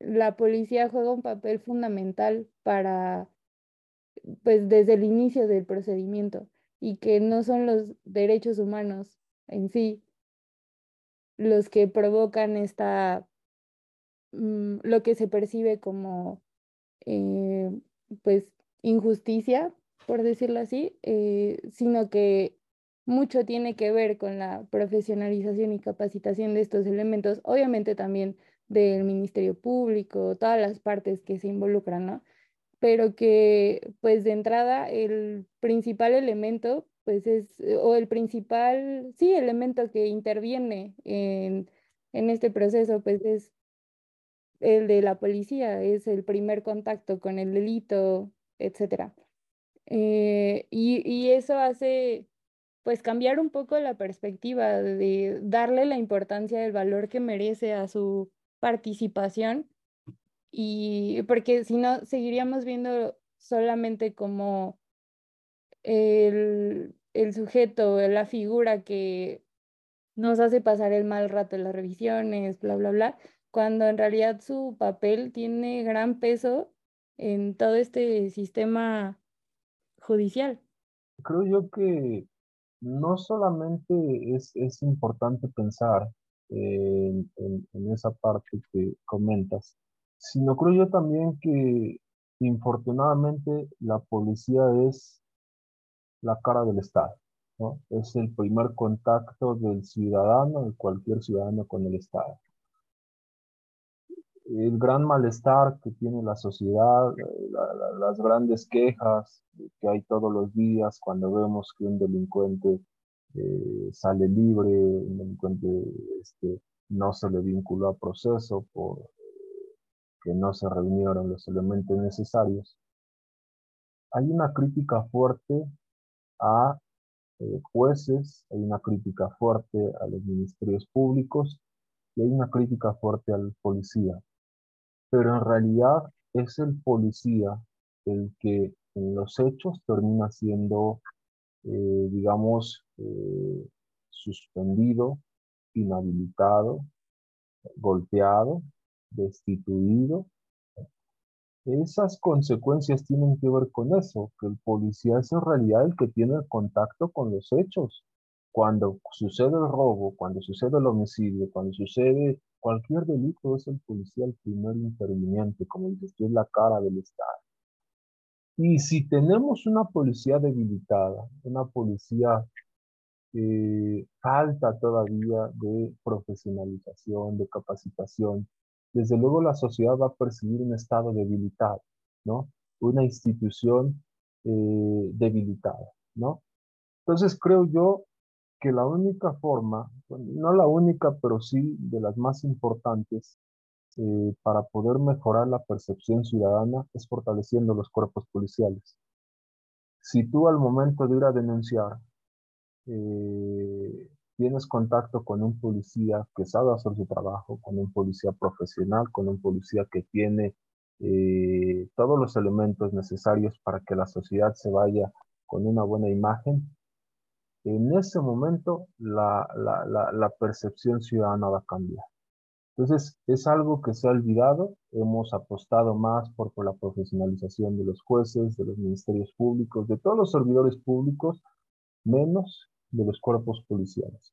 la policía juega un papel fundamental para, pues desde el inicio del procedimiento y que no son los derechos humanos en sí los que provocan esta, mm, lo que se percibe como, eh, pues, injusticia, por decirlo así, eh, sino que mucho tiene que ver con la profesionalización y capacitación de estos elementos, obviamente también del Ministerio Público, todas las partes que se involucran, ¿no? Pero que, pues de entrada, el principal elemento, pues es, eh, o el principal, sí, elemento que interviene en, en este proceso, pues es el de la policía, es el primer contacto con el delito, etc. Eh, y, y eso hace pues cambiar un poco la perspectiva de darle la importancia del valor que merece a su participación y porque si no seguiríamos viendo solamente como el, el sujeto, la figura que nos hace pasar el mal rato en las revisiones, bla, bla, bla, cuando en realidad su papel tiene gran peso en todo este sistema judicial.
Creo yo que no solamente es, es importante pensar en, en, esa parte que comentas, sino creo yo también que infortunadamente la policía es la cara del Estado, ¿no? Es el primer contacto del ciudadano, de cualquier ciudadano con el Estado. El gran malestar que tiene la sociedad, las grandes quejas que hay todos los días cuando vemos que un delincuente eh, sale libre, un delincuente este, no se le vinculó a proceso por que no se reunieron los elementos necesarios. Hay una crítica fuerte a eh, jueces, hay una crítica fuerte a los ministerios públicos y hay una crítica fuerte al policía. Pero en realidad es el policía el que en los hechos termina siendo eh, digamos, eh, suspendido, inhabilitado, golpeado, destituido. Esas consecuencias tienen que ver con eso, que el policía es en realidad el que tiene el contacto con los hechos. Cuando sucede el robo, cuando sucede el homicidio, cuando sucede cualquier delito, es el policía el primer interviniente, como dices tú, es la cara del Estado. Y si tenemos una policía debilitada, una policía que falta todavía de profesionalización, de capacitación, desde luego la sociedad va a percibir un Estado debilitado, ¿no? Una institución eh, debilitada, ¿no? Entonces creo yo que la única forma, no la única, pero sí de las más importantes, eh, para poder mejorar la percepción ciudadana es fortaleciendo los cuerpos policiales. Si tú al momento de ir a denunciar eh, tienes contacto con un policía que sabe hacer su trabajo, con un policía profesional, con un policía que tiene eh, todos los elementos necesarios para que la sociedad se vaya con una buena imagen, en ese momento la, la, percepción ciudadana va a cambiar. Entonces, es algo que se ha olvidado. Hemos apostado más por, la profesionalización de los jueces, de los ministerios públicos, de todos los servidores públicos, menos de los cuerpos policiales.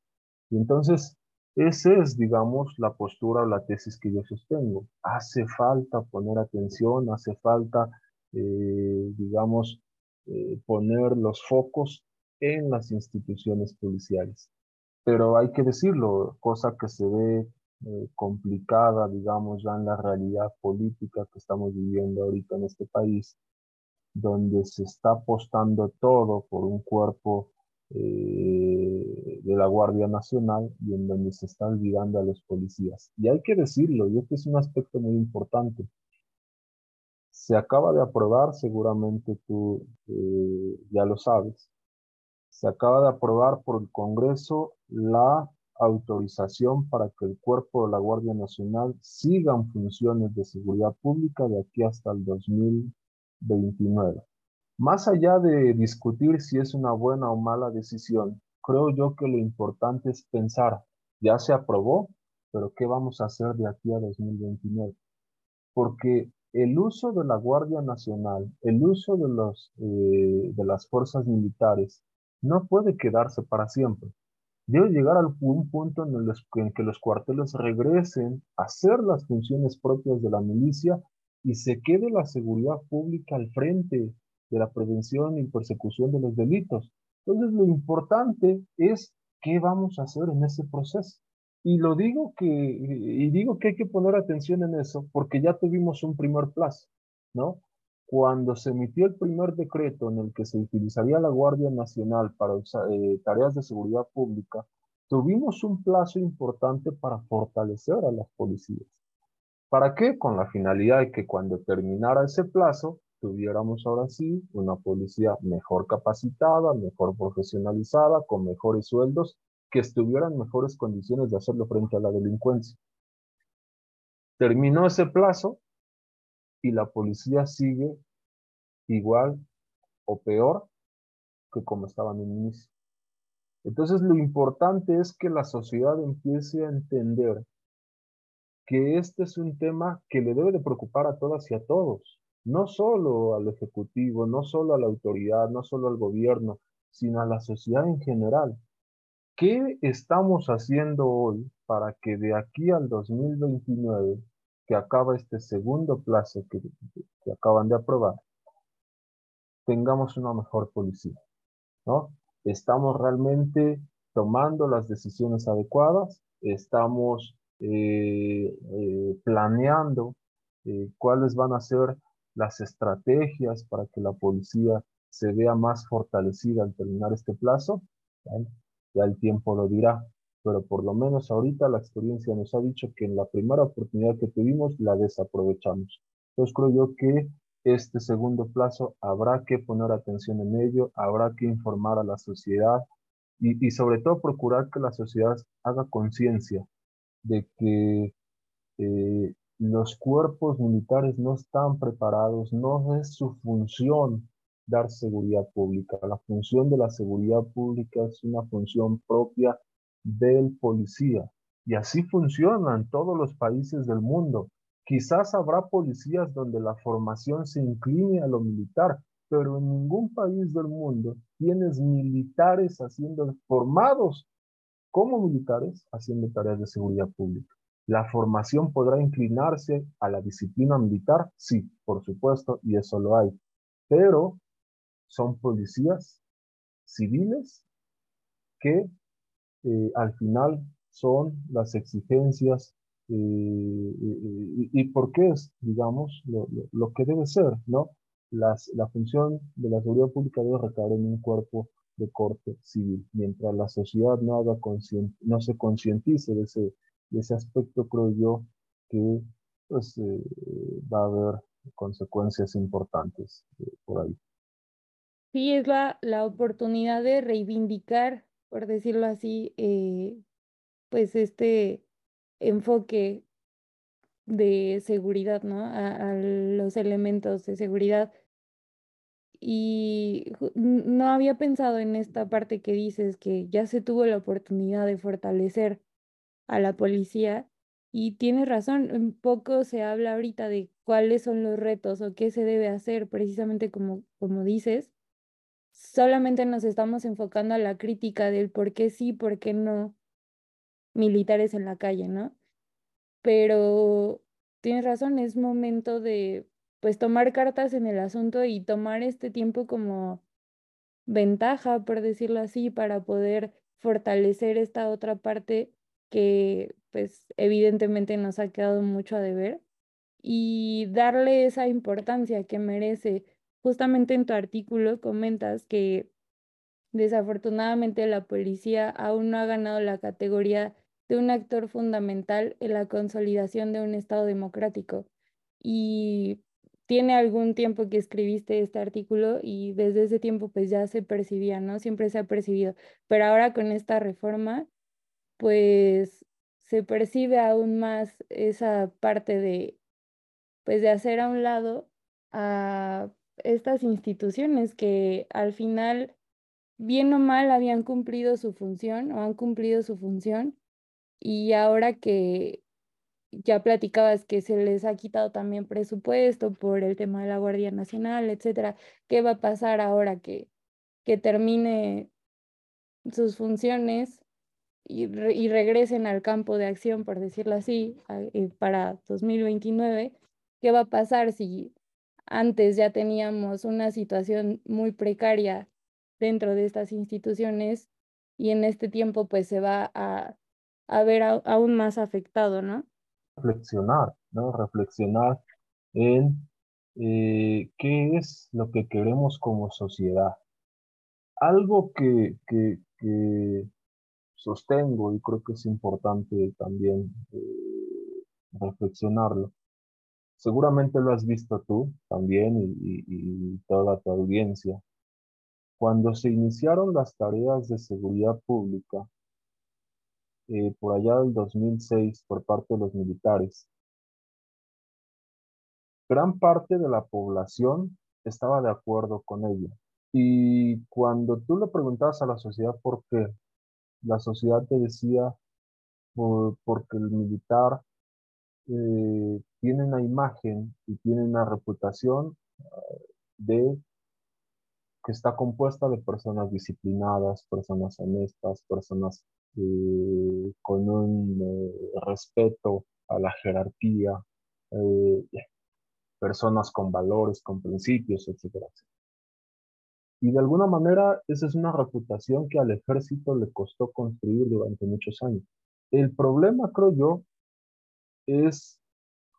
Y entonces, esa es, digamos, la postura o la tesis que yo sostengo. Hace falta poner atención, hace falta, eh, digamos, eh, poner los focos en las instituciones policiales. Pero hay que decirlo, cosa que se ve eh, complicada, digamos, ya en la realidad política que estamos viviendo ahorita en este país, donde se está apostando todo por un cuerpo eh, de la Guardia Nacional y en donde se está olvidando a los policías. Y hay que decirlo, y este es un aspecto muy importante. Se acaba de aprobar, seguramente tú eh, ya lo sabes, se acaba de aprobar por el Congreso la autorización para que el cuerpo de la Guardia Nacional siga en funciones de seguridad pública de aquí hasta el 2030. 2029. Más allá de discutir si es una buena o mala decisión, creo yo que lo importante es pensar, ya se aprobó, pero ¿qué vamos a hacer de aquí a 2029? Porque el uso de la Guardia Nacional, el uso de, los, eh, de las fuerzas militares, no puede quedarse para siempre. Debe llegar a un punto en el, en que los cuarteles regresen a hacer las funciones propias de la milicia y se quede la seguridad pública al frente de la prevención y persecución de los delitos. Entonces, lo importante es qué vamos a hacer en ese proceso. Y lo digo que, y digo que hay que poner atención en eso porque ya tuvimos un primer plazo, ¿no? Cuando se emitió el primer decreto en el que se utilizaría la Guardia Nacional para eh, tareas de seguridad pública, tuvimos un plazo importante para fortalecer a las policías. ¿Para qué? Con la finalidad de que cuando terminara ese plazo, tuviéramos ahora sí una policía mejor capacitada, mejor profesionalizada, con mejores sueldos que estuvieran en mejores condiciones de hacerlo frente a la delincuencia. Terminó ese plazo y la policía sigue igual o peor que como estaba en el inicio. Entonces lo importante es que la sociedad empiece a entender que este es un tema que le debe de preocupar a todas y a todos, no solo al Ejecutivo, no solo a la autoridad, no solo al gobierno, sino a la sociedad en general. ¿Qué estamos haciendo hoy para que de aquí al 2029, que acaba este segundo plazo que, acaban de aprobar, tengamos una mejor policía? ¿no? ¿Estamos realmente tomando las decisiones adecuadas? ¿Estamos eh, eh, planeando eh, cuáles van a ser las estrategias para que la policía se vea más fortalecida al terminar este plazo? ya el tiempo lo dirá, pero por lo menos ahorita la experiencia nos ha dicho que en la primera oportunidad que tuvimos la desaprovechamos. Entonces creo yo que este segundo plazo habrá que poner atención en ello, habrá que informar a la sociedad y, y sobre todo procurar que la sociedad haga conciencia de que eh, los cuerpos militares no están preparados, no es su función dar seguridad pública. La función de la seguridad pública es una función propia del policía. Y así funciona en todos los países del mundo. Quizás habrá policías donde la formación se incline a lo militar, pero en ningún país del mundo tienes militares haciendo, formados como militares, haciendo tareas de seguridad pública. ¿La formación podrá inclinarse a la disciplina militar? Sí, por supuesto, y eso lo hay. Pero son policías civiles que eh, al final son las exigencias eh, y, por qué es, digamos, lo, que debe ser, ¿no? Las, la función de la seguridad pública debe recaer en un cuerpo de corte civil. Mientras la sociedad no, haga no se concientice de ese, de ese aspecto, creo yo que pues, eh, va a haber consecuencias importantes por ahí.
Sí, es la, la oportunidad de reivindicar, por decirlo así, eh, pues este enfoque de seguridad, ¿no? A, los elementos de seguridad. Y no había pensado en esta parte que dices, que ya se tuvo la oportunidad de fortalecer a la policía. Y tienes razón, un poco se habla ahorita de cuáles son los retos o qué se debe hacer, precisamente como, como dices, solamente nos estamos enfocando a la crítica del por qué sí, por qué no militares en la calle, ¿no? Pero tienes razón, es momento de pues tomar cartas en el asunto y tomar este tiempo como ventaja, por decirlo así, para poder fortalecer esta otra parte que pues evidentemente nos ha quedado mucho a deber y darle esa importancia que merece justamente en tu artículo comentas que desafortunadamente la policía aún no ha ganado la categoría de un actor fundamental en la consolidación de un Estado democrático. Y tiene algún tiempo que escribiste este artículo y desde ese tiempo pues ya se percibía, ¿no? Siempre se ha percibido. Pero ahora con esta reforma, pues se percibe aún más esa parte de, pues de hacer a un lado a estas instituciones que al final, bien o mal, habían cumplido su función o han cumplido su función y ahora que ya platicabas que se les ha quitado también presupuesto por el tema de la Guardia Nacional, etcétera, ¿qué va a pasar ahora que, que termine sus funciones y, y, regresen al campo de acción, por decirlo así, eh, para 2029? ¿Qué va a pasar si antes ya teníamos una situación muy precaria dentro de estas instituciones y en este tiempo pues se va a, a ver aún más afectado, ¿no?
Reflexionar, ¿no? Reflexionar en eh, qué es lo que queremos como sociedad. Algo que, que, que, sostengo y creo que es importante también eh, reflexionarlo Seguramente lo has visto tú también y, toda tu audiencia. Cuando se iniciaron las tareas de seguridad pública, eh, por allá del 2006 por parte de los militares, gran parte de la población estaba de acuerdo con ello. Y cuando tú le preguntabas a la sociedad por qué, la sociedad te decía porque el militar eh, tiene una imagen y tiene una reputación eh, de que está compuesta de personas disciplinadas, personas honestas, personas eh, con un respeto a la jerarquía, personas con valores, con principios, etcétera, Y de alguna manera esa es una reputación que al ejército le costó construir durante muchos años. El problema, creo yo, es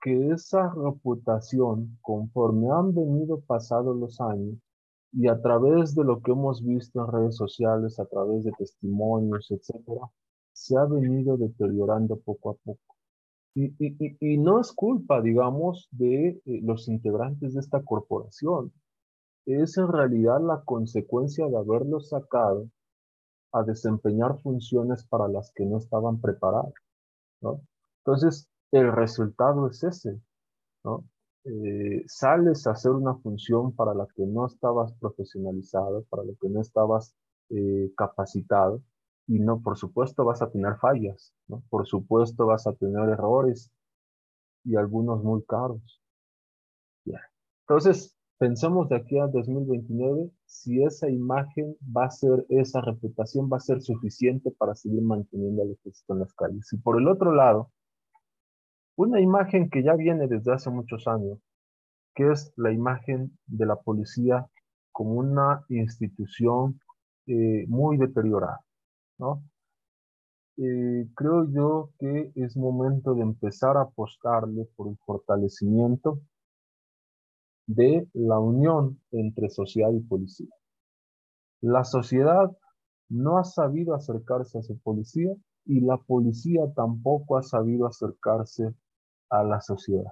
que esa reputación, conforme han venido pasados los años, y a través de lo que hemos visto en redes sociales, a través de testimonios, etcétera, se ha venido deteriorando poco a poco. Y, y, y, no es culpa, digamos, de eh, los integrantes de esta corporación. Es en realidad la consecuencia de haberlos sacado a desempeñar funciones para las que no estaban preparados. Entonces, el resultado es ese. Eh, sales a hacer una función para la que no estabas profesionalizado, para la que no estabas eh, capacitado, y no, por supuesto vas a tener fallas. Por supuesto vas a tener errores y algunos muy caros. Entonces, pensemos de aquí a 2029 si esa imagen va a ser, esa reputación va a ser suficiente para seguir manteniendo al ejército en las calles. Y por el otro lado, una imagen que ya viene desde hace muchos años, que es la imagen de la policía como una institución eh, muy deteriorada, ¿no? Eh, creo yo que es momento de empezar a apostarle por el fortalecimiento de la unión entre sociedad y policía. La sociedad no ha sabido acercarse a su policía y la policía tampoco ha sabido acercarse a la sociedad.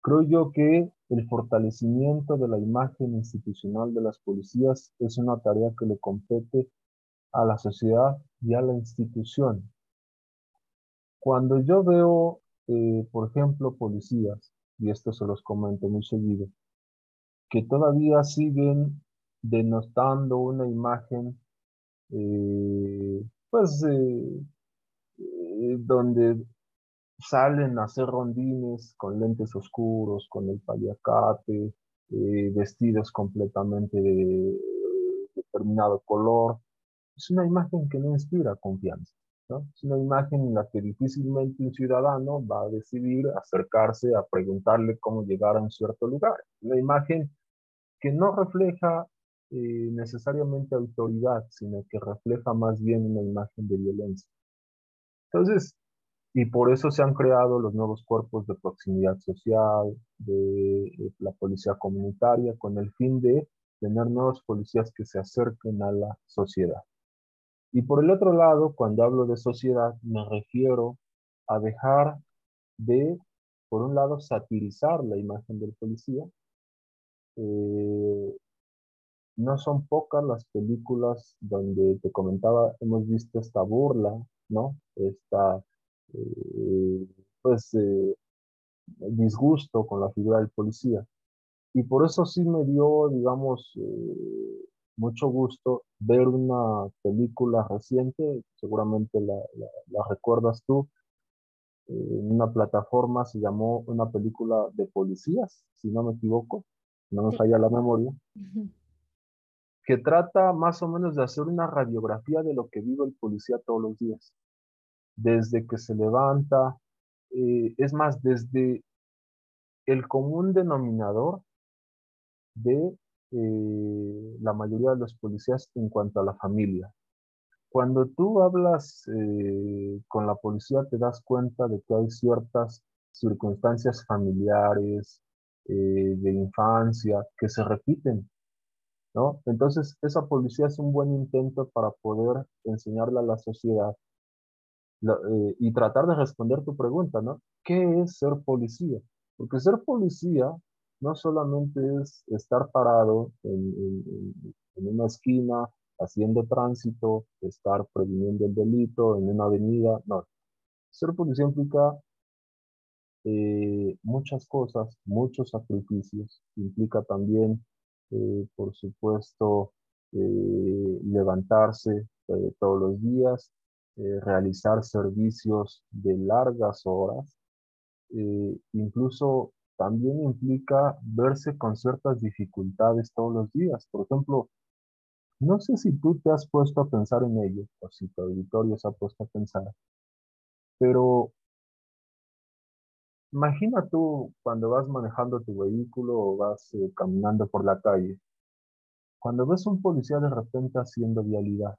Creo yo que el fortalecimiento de la imagen institucional de las policías es una tarea que le compete a la sociedad y a la institución. Cuando yo veo, eh, por ejemplo, policías, y esto se los comento muy seguido, que todavía siguen denostando una imagen, eh, pues, eh, donde salen a hacer rondines con lentes oscuros, con el paliacate, eh, vestidos completamente de determinado color. Es una imagen que no inspira confianza. ¿No? Es una imagen en la que difícilmente un ciudadano va a decidir acercarse a preguntarle cómo llegar a un cierto lugar. Una imagen que no refleja eh, necesariamente autoridad, sino que refleja más bien una imagen de violencia. Entonces, y por eso se han creado los nuevos cuerpos de proximidad social, de, la policía comunitaria, con el fin de tener nuevos policías que se acerquen a la sociedad. Y por el otro lado, cuando hablo de sociedad, me refiero a dejar de, por un lado, satirizar la imagen del policía. Eh, no son pocas las películas donde te comentaba, hemos visto esta burla, ¿no? Esta eh, pues, eh, disgusto con la figura del policía. y por eso sí me dio, digamos, eh, mucho gusto ver una película reciente, seguramente la, la, recuerdas tú, en una plataforma se llamó una película de policías, si no me equivoco, no me falla la memoria, que trata más o menos de hacer una radiografía de lo que vive el policía todos los días, desde que se levanta, eh, es más, desde el común denominador de eh, la mayoría de los policías en cuanto a la familia. Cuando tú hablas eh, con la policía te das cuenta de que hay ciertas circunstancias familiares, eh, de infancia, que se repiten, ¿no? Entonces, esa policía es un buen intento para poder enseñarle a la sociedad y tratar de responder tu pregunta, ¿no? ¿Qué es ser policía? Porque ser policía no solamente es estar parado en, una esquina haciendo tránsito, estar previniendo el delito en una avenida, no. Ser policía implica eh, muchas cosas, muchos sacrificios, implica también, eh, por supuesto, eh, levantarse todos los días, realizar servicios de largas horas, incluso también implica verse con ciertas dificultades todos los días. Por ejemplo, no sé si tú te has puesto a pensar en ello, o si tu auditorio se ha puesto a pensar, pero imagina tú cuando vas manejando tu vehículo o vas eh, caminando por la calle, cuando ves un policía de repente haciendo vialidad.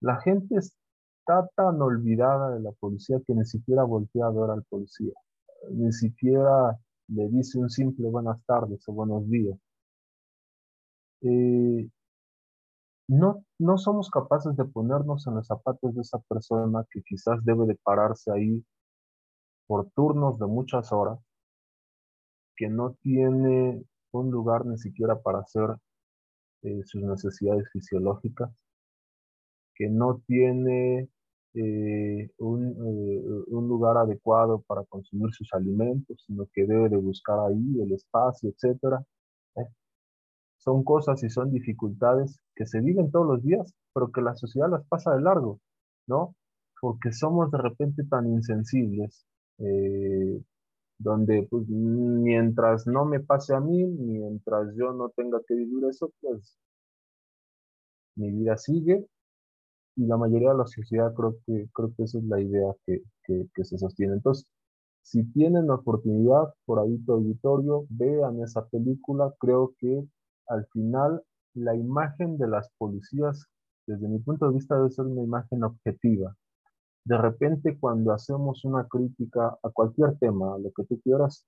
La gente está tan olvidada de la policía que ni siquiera voltea a ver al policía ni siquiera le dice un simple buenas tardes o buenos días. Eh, no, no somos capaces de ponernos en los zapatos de esa persona que quizás debe de pararse ahí por turnos de muchas horas, que no tiene un lugar ni siquiera para hacer eh, sus necesidades fisiológicas, que no tiene eh, un, eh, un, lugar adecuado para consumir sus alimentos, sino que debe de buscar ahí el espacio, etc. ¿eh? Son cosas y son dificultades que se viven todos los días, pero que la sociedad las pasa de largo, ¿no? Porque somos de repente tan insensibles, donde pues, mientras no me pase a mí, mientras yo no tenga que vivir eso, pues mi vida sigue y la mayoría de la sociedad creo que, creo que esa es la idea que, que, se sostiene. Entonces, si tienen la oportunidad, por ahí tu auditorio, vean esa película. Creo que al final la imagen de las policías, desde mi punto de vista, debe ser una imagen objetiva. De repente, cuando hacemos una crítica a cualquier tema, a lo que tú quieras,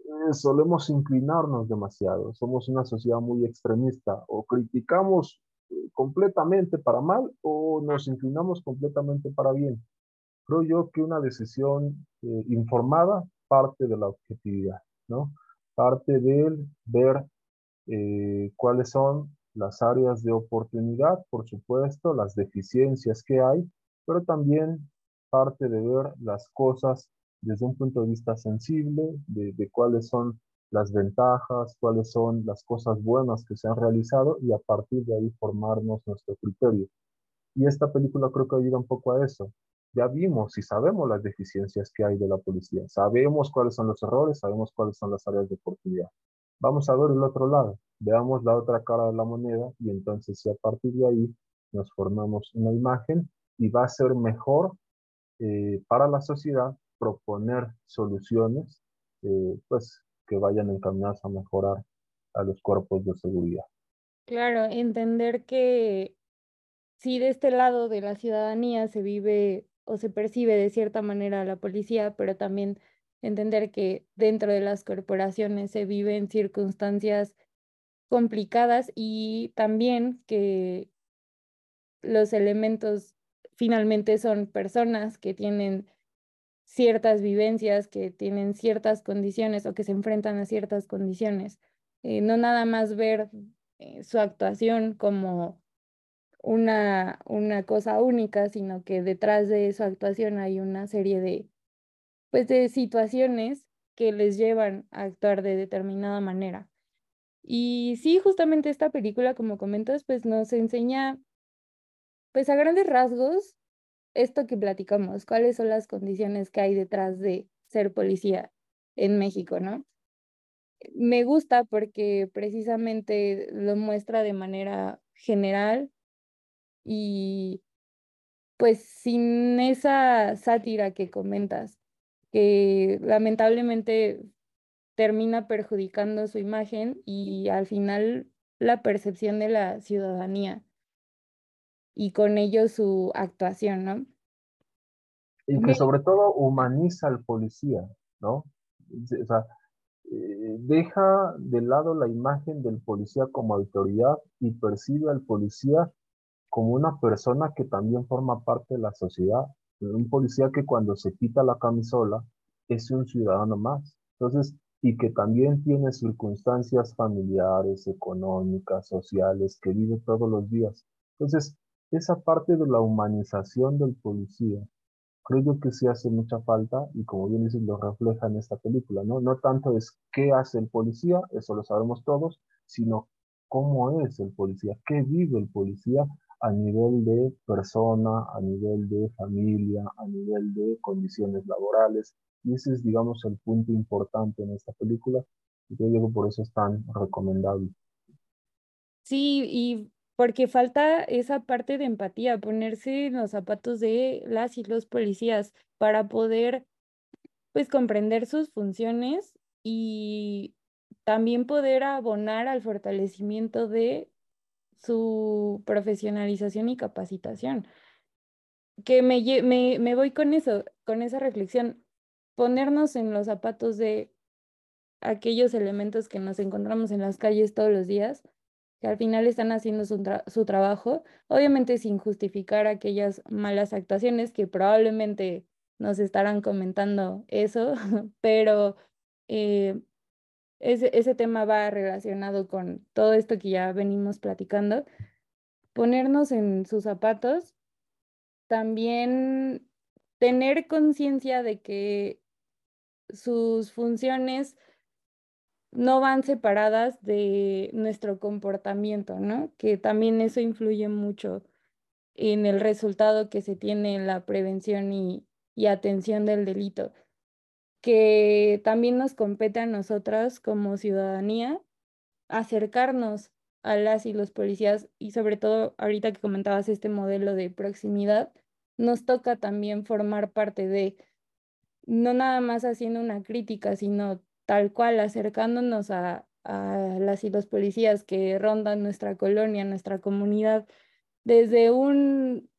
eh, solemos inclinarnos demasiado. Somos una sociedad muy extremista o criticamos completamente para mal o nos inclinamos completamente para bien. Creo yo que una decisión eh, informada parte de la objetividad, ¿no? Parte de ver eh, cuáles son las áreas de oportunidad, por supuesto, las deficiencias que hay, pero también parte de ver las cosas desde un punto de vista sensible, de cuáles son las ventajas, cuáles son las cosas buenas que se han realizado y a partir de ahí formarnos nuestro criterio. Y esta película creo que ayuda un poco a eso. Ya vimos y sabemos las deficiencias que hay de la policía, sabemos cuáles son los errores, sabemos cuáles son las áreas de oportunidad. Vamos a ver el otro lado, veamos la otra cara de la moneda y entonces si a partir de ahí nos formamos una imagen y va a ser mejor eh, para la sociedad proponer soluciones eh, pues que vayan encaminadas a mejorar a los cuerpos de seguridad.
Claro, entender que si de este lado de la ciudadanía se vive o se percibe de cierta manera la policía, pero también entender que dentro de las corporaciones se viven circunstancias complicadas y también que los elementos finalmente son personas que tienen ciertas vivencias, que tienen ciertas condiciones o que se enfrentan a ciertas condiciones. Eh, no nada más ver eh, su actuación como una, una cosa única, sino que detrás de su actuación hay una serie de, pues, de situaciones que les llevan a actuar de determinada manera. Y sí, justamente esta película, como comentas, pues nos enseña, pues a grandes rasgos, esto que platicamos, cuáles son las condiciones que hay detrás de ser policía en México, ¿no? Me gusta porque precisamente lo muestra de manera general y pues sin esa sátira que comentas, que lamentablemente termina perjudicando su imagen y al final la percepción de la ciudadanía y con ello su actuación, ¿no?
Y que sobre todo humaniza al policía, ¿no? O sea, eh, deja de lado la imagen del policía como autoridad y percibe al policía como una persona que también forma parte de la sociedad. Un policía que cuando se quita la camisola es un ciudadano más. Entonces, y que también tiene circunstancias familiares, económicas, sociales, que vive todos los días. Entonces, esa parte de la humanización del policía, creo yo que sí hace mucha falta y como bien dices, lo refleja en esta película, ¿no? No tanto es qué hace el policía, eso lo sabemos todos, sino cómo es el policía, qué vive el policía a nivel de persona, a nivel de familia, a nivel de condiciones laborales. Y ese es, digamos, el punto importante en esta película. Y creo que por eso es tan recomendable.
Sí, y porque falta esa parte de empatía, ponerse en los zapatos de las y los policías para poder pues comprender sus funciones y también poder abonar al fortalecimiento de su profesionalización y capacitación. Que me, me, me voy con eso, con esa reflexión, ponernos en los zapatos de aquellos elementos que nos encontramos en las calles todos los días que al final están haciendo su, trabajo, obviamente sin justificar aquellas malas actuaciones que probablemente nos estarán comentando eso, pero eh, ese, ese tema va relacionado con todo esto que ya venimos platicando. Ponernos en sus zapatos, también tener conciencia de que sus funciones no van separadas de nuestro comportamiento, ¿no? Que también eso influye mucho en el resultado que se tiene en la prevención y, atención del delito, que también nos compete a nosotras como ciudadanía acercarnos a las y los policías y sobre todo ahorita que comentabas este modelo de proximidad, nos toca también formar parte de, no nada más haciendo una crítica, sino tal cual, acercándonos a, las y los policías que rondan nuestra colonia, nuestra comunidad, desde un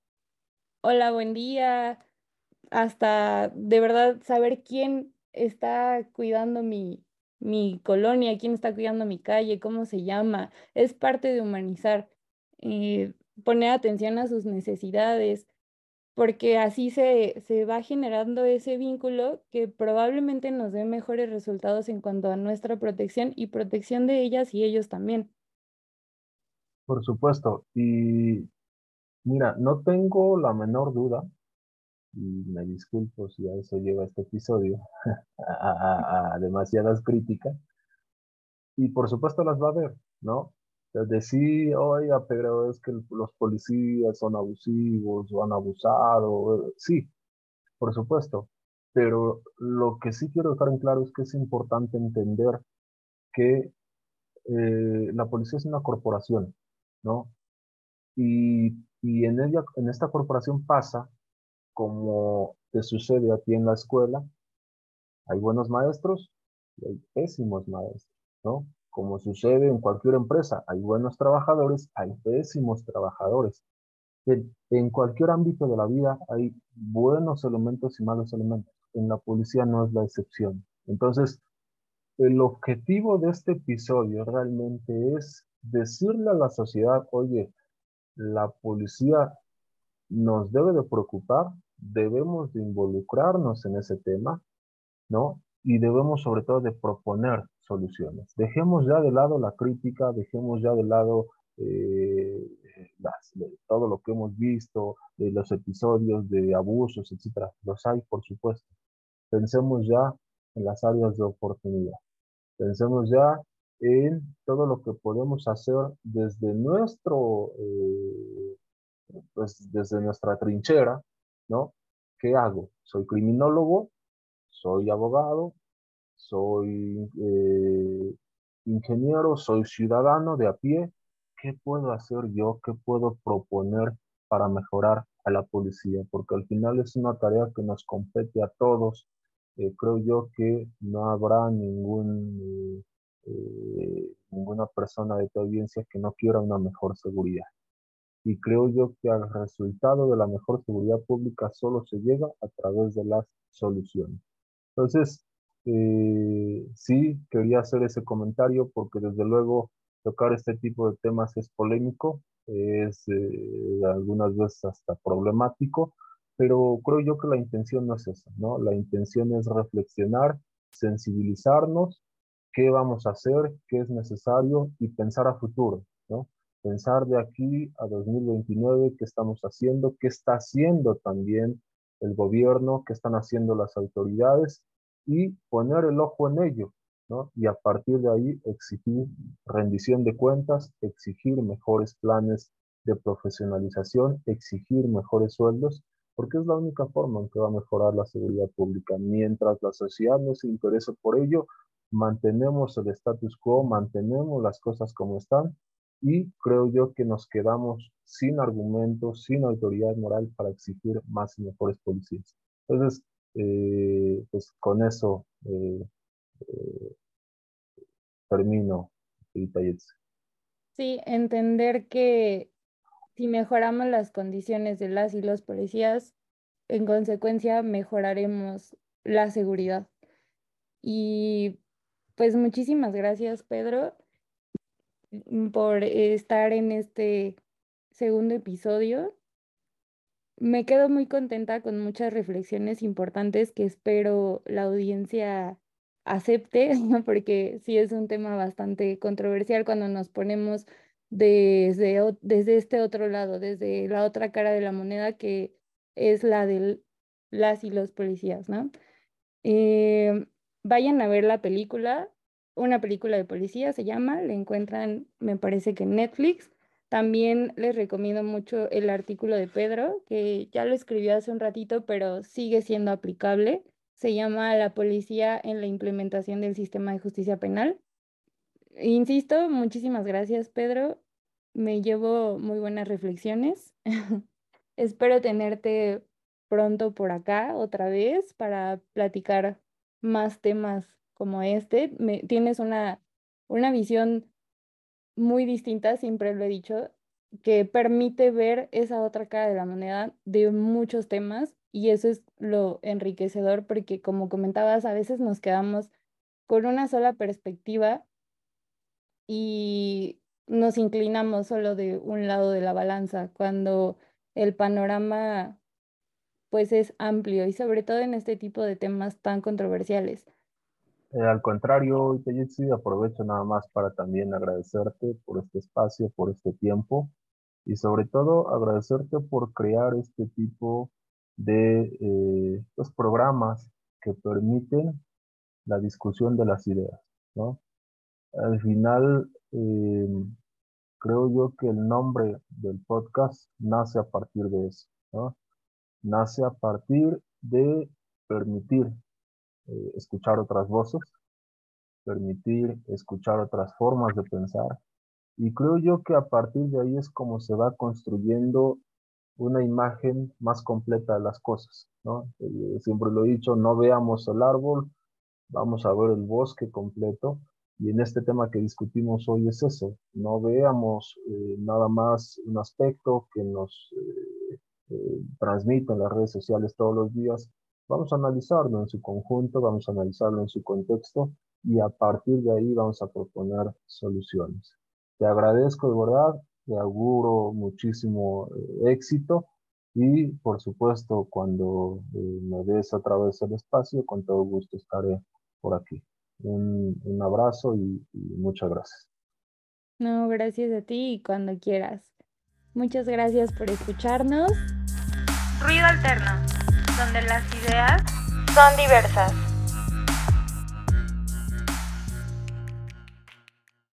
hola, buen día, hasta de verdad saber quién está cuidando mi, mi colonia, quién está cuidando mi calle, cómo se llama, es parte de humanizar, eh, poner atención a sus necesidades, porque así se, se va generando ese vínculo que probablemente nos dé mejores resultados en cuanto a nuestra protección y protección de ellas y ellos también.
Por supuesto. Y mira, no tengo la menor duda, y me disculpo si a eso lleva este episodio, a, a demasiadas críticas, y por supuesto las va a haber, ¿no? Decir, oiga, pero es que los policías son abusivos o han abusado. Sí, por supuesto. Pero lo que sí quiero dejar en claro es que es importante entender que eh, la policía es una corporación, ¿no? Y, y en, ella, en esta corporación pasa como te sucede a ti en la escuela, hay buenos maestros y hay pésimos maestros, ¿no? Como sucede en cualquier empresa, hay buenos trabajadores, hay pésimos trabajadores. En, cualquier ámbito de la vida hay buenos elementos y malos elementos. En la policía no es la excepción. Entonces, el objetivo de este episodio realmente es decirle a la sociedad, oye, la policía nos debe de preocupar, debemos de involucrarnos en ese tema, ¿no? Y debemos sobre todo de proponer soluciones. Dejemos ya de lado la crítica, dejemos ya de lado eh, todo lo que hemos visto, de los episodios de abusos, etcétera. Los hay, por supuesto. Pensemos ya en las áreas de oportunidad. Pensemos ya en todo lo que podemos hacer desde nuestro, eh, pues desde nuestra trinchera, ¿no? ¿Qué hago? Soy criminólogo, soy abogado, soy eh, ingeniero, soy ciudadano de a pie. ¿Qué puedo hacer yo? ¿Qué puedo proponer para mejorar a la policía? Porque al final es una tarea que nos compete a todos. Eh, creo yo que no habrá eh, ninguna persona de tu audiencia que no quiera una mejor seguridad. Y creo yo que al resultado de la mejor seguridad pública solo se llega a través de las soluciones. Entonces, eh, sí, quería hacer ese comentario porque desde luego tocar este tipo de temas es polémico, es eh, algunas veces hasta problemático, pero creo yo que la intención no es esa, ¿no? La intención es reflexionar, sensibilizarnos, qué vamos a hacer, qué es necesario y pensar a futuro, ¿no? Pensar de aquí a 2029 qué estamos haciendo, qué está haciendo también el gobierno, qué están haciendo las autoridades y poner el ojo en ello, ¿no? Y a partir de ahí exigir rendición de cuentas, exigir mejores planes de profesionalización, exigir mejores sueldos, porque es la única forma en que va a mejorar la seguridad pública. Mientras la sociedad no se interese por ello, mantenemos el status quo, mantenemos las cosas como están y creo yo que nos quedamos sin argumentos, sin autoridad moral para exigir más y mejores policías. Entonces, eh, pues con eso eh, eh, termino,
Sí, entender que si mejoramos las condiciones de las y los policías, en consecuencia mejoraremos la seguridad. Y pues muchísimas gracias, Pedro, por estar en este segundo episodio. Me quedo muy contenta con muchas reflexiones importantes que espero la audiencia acepte, porque sí es un tema bastante controversial cuando nos ponemos desde, desde este otro lado, desde la otra cara de la moneda que es la de las y los policías, ¿no? Eh, vayan a ver la película, una película de policía se llama, la encuentran, me parece que en Netflix. También les recomiendo mucho el artículo de Pedro, que ya lo escribió hace un ratito, pero sigue siendo aplicable. Se llama La policía en la implementación del sistema de justicia penal. Insisto, muchísimas gracias, Pedro. Me llevo muy buenas reflexiones. Espero tenerte pronto por acá otra vez para platicar más temas como este. Me, tienes una, una visión muy distinta, siempre lo he dicho, que permite ver esa otra cara de la moneda de muchos temas y eso es lo enriquecedor porque como comentabas, a veces nos quedamos con una sola perspectiva y nos inclinamos solo de un lado de la balanza cuando el panorama pues es amplio y sobre todo en este tipo de temas tan controversiales.
Eh, al contrario, Teyitsi, aprovecho nada más para también agradecerte por este espacio, por este tiempo y sobre todo agradecerte por crear este tipo de eh, pues, programas que permiten la discusión de las ideas. Al final, eh, creo yo que el nombre del podcast nace a partir de eso. Nace a partir de permitir eh, escuchar otras voces, permitir escuchar otras formas de pensar. Y creo yo que a partir de ahí es como se va construyendo una imagen más completa de las cosas, ¿no? Eh, siempre lo he dicho, no veamos el árbol, vamos a ver el bosque completo. Y en este tema que discutimos hoy es eso, no veamos eh, nada más un aspecto que nos transmiten las redes sociales todos los días, Vamos a analizarlo en su conjunto, vamos a analizarlo en su contexto y a partir de ahí vamos a proponer soluciones. Te agradezco de verdad, te auguro muchísimo eh, éxito y por supuesto cuando eh, me des otra vez el espacio, con todo gusto estaré por aquí. Un, abrazo y, y muchas gracias.
No, gracias a ti y cuando quieras. Muchas gracias por escucharnos.
Ruido alterno donde las son diversas.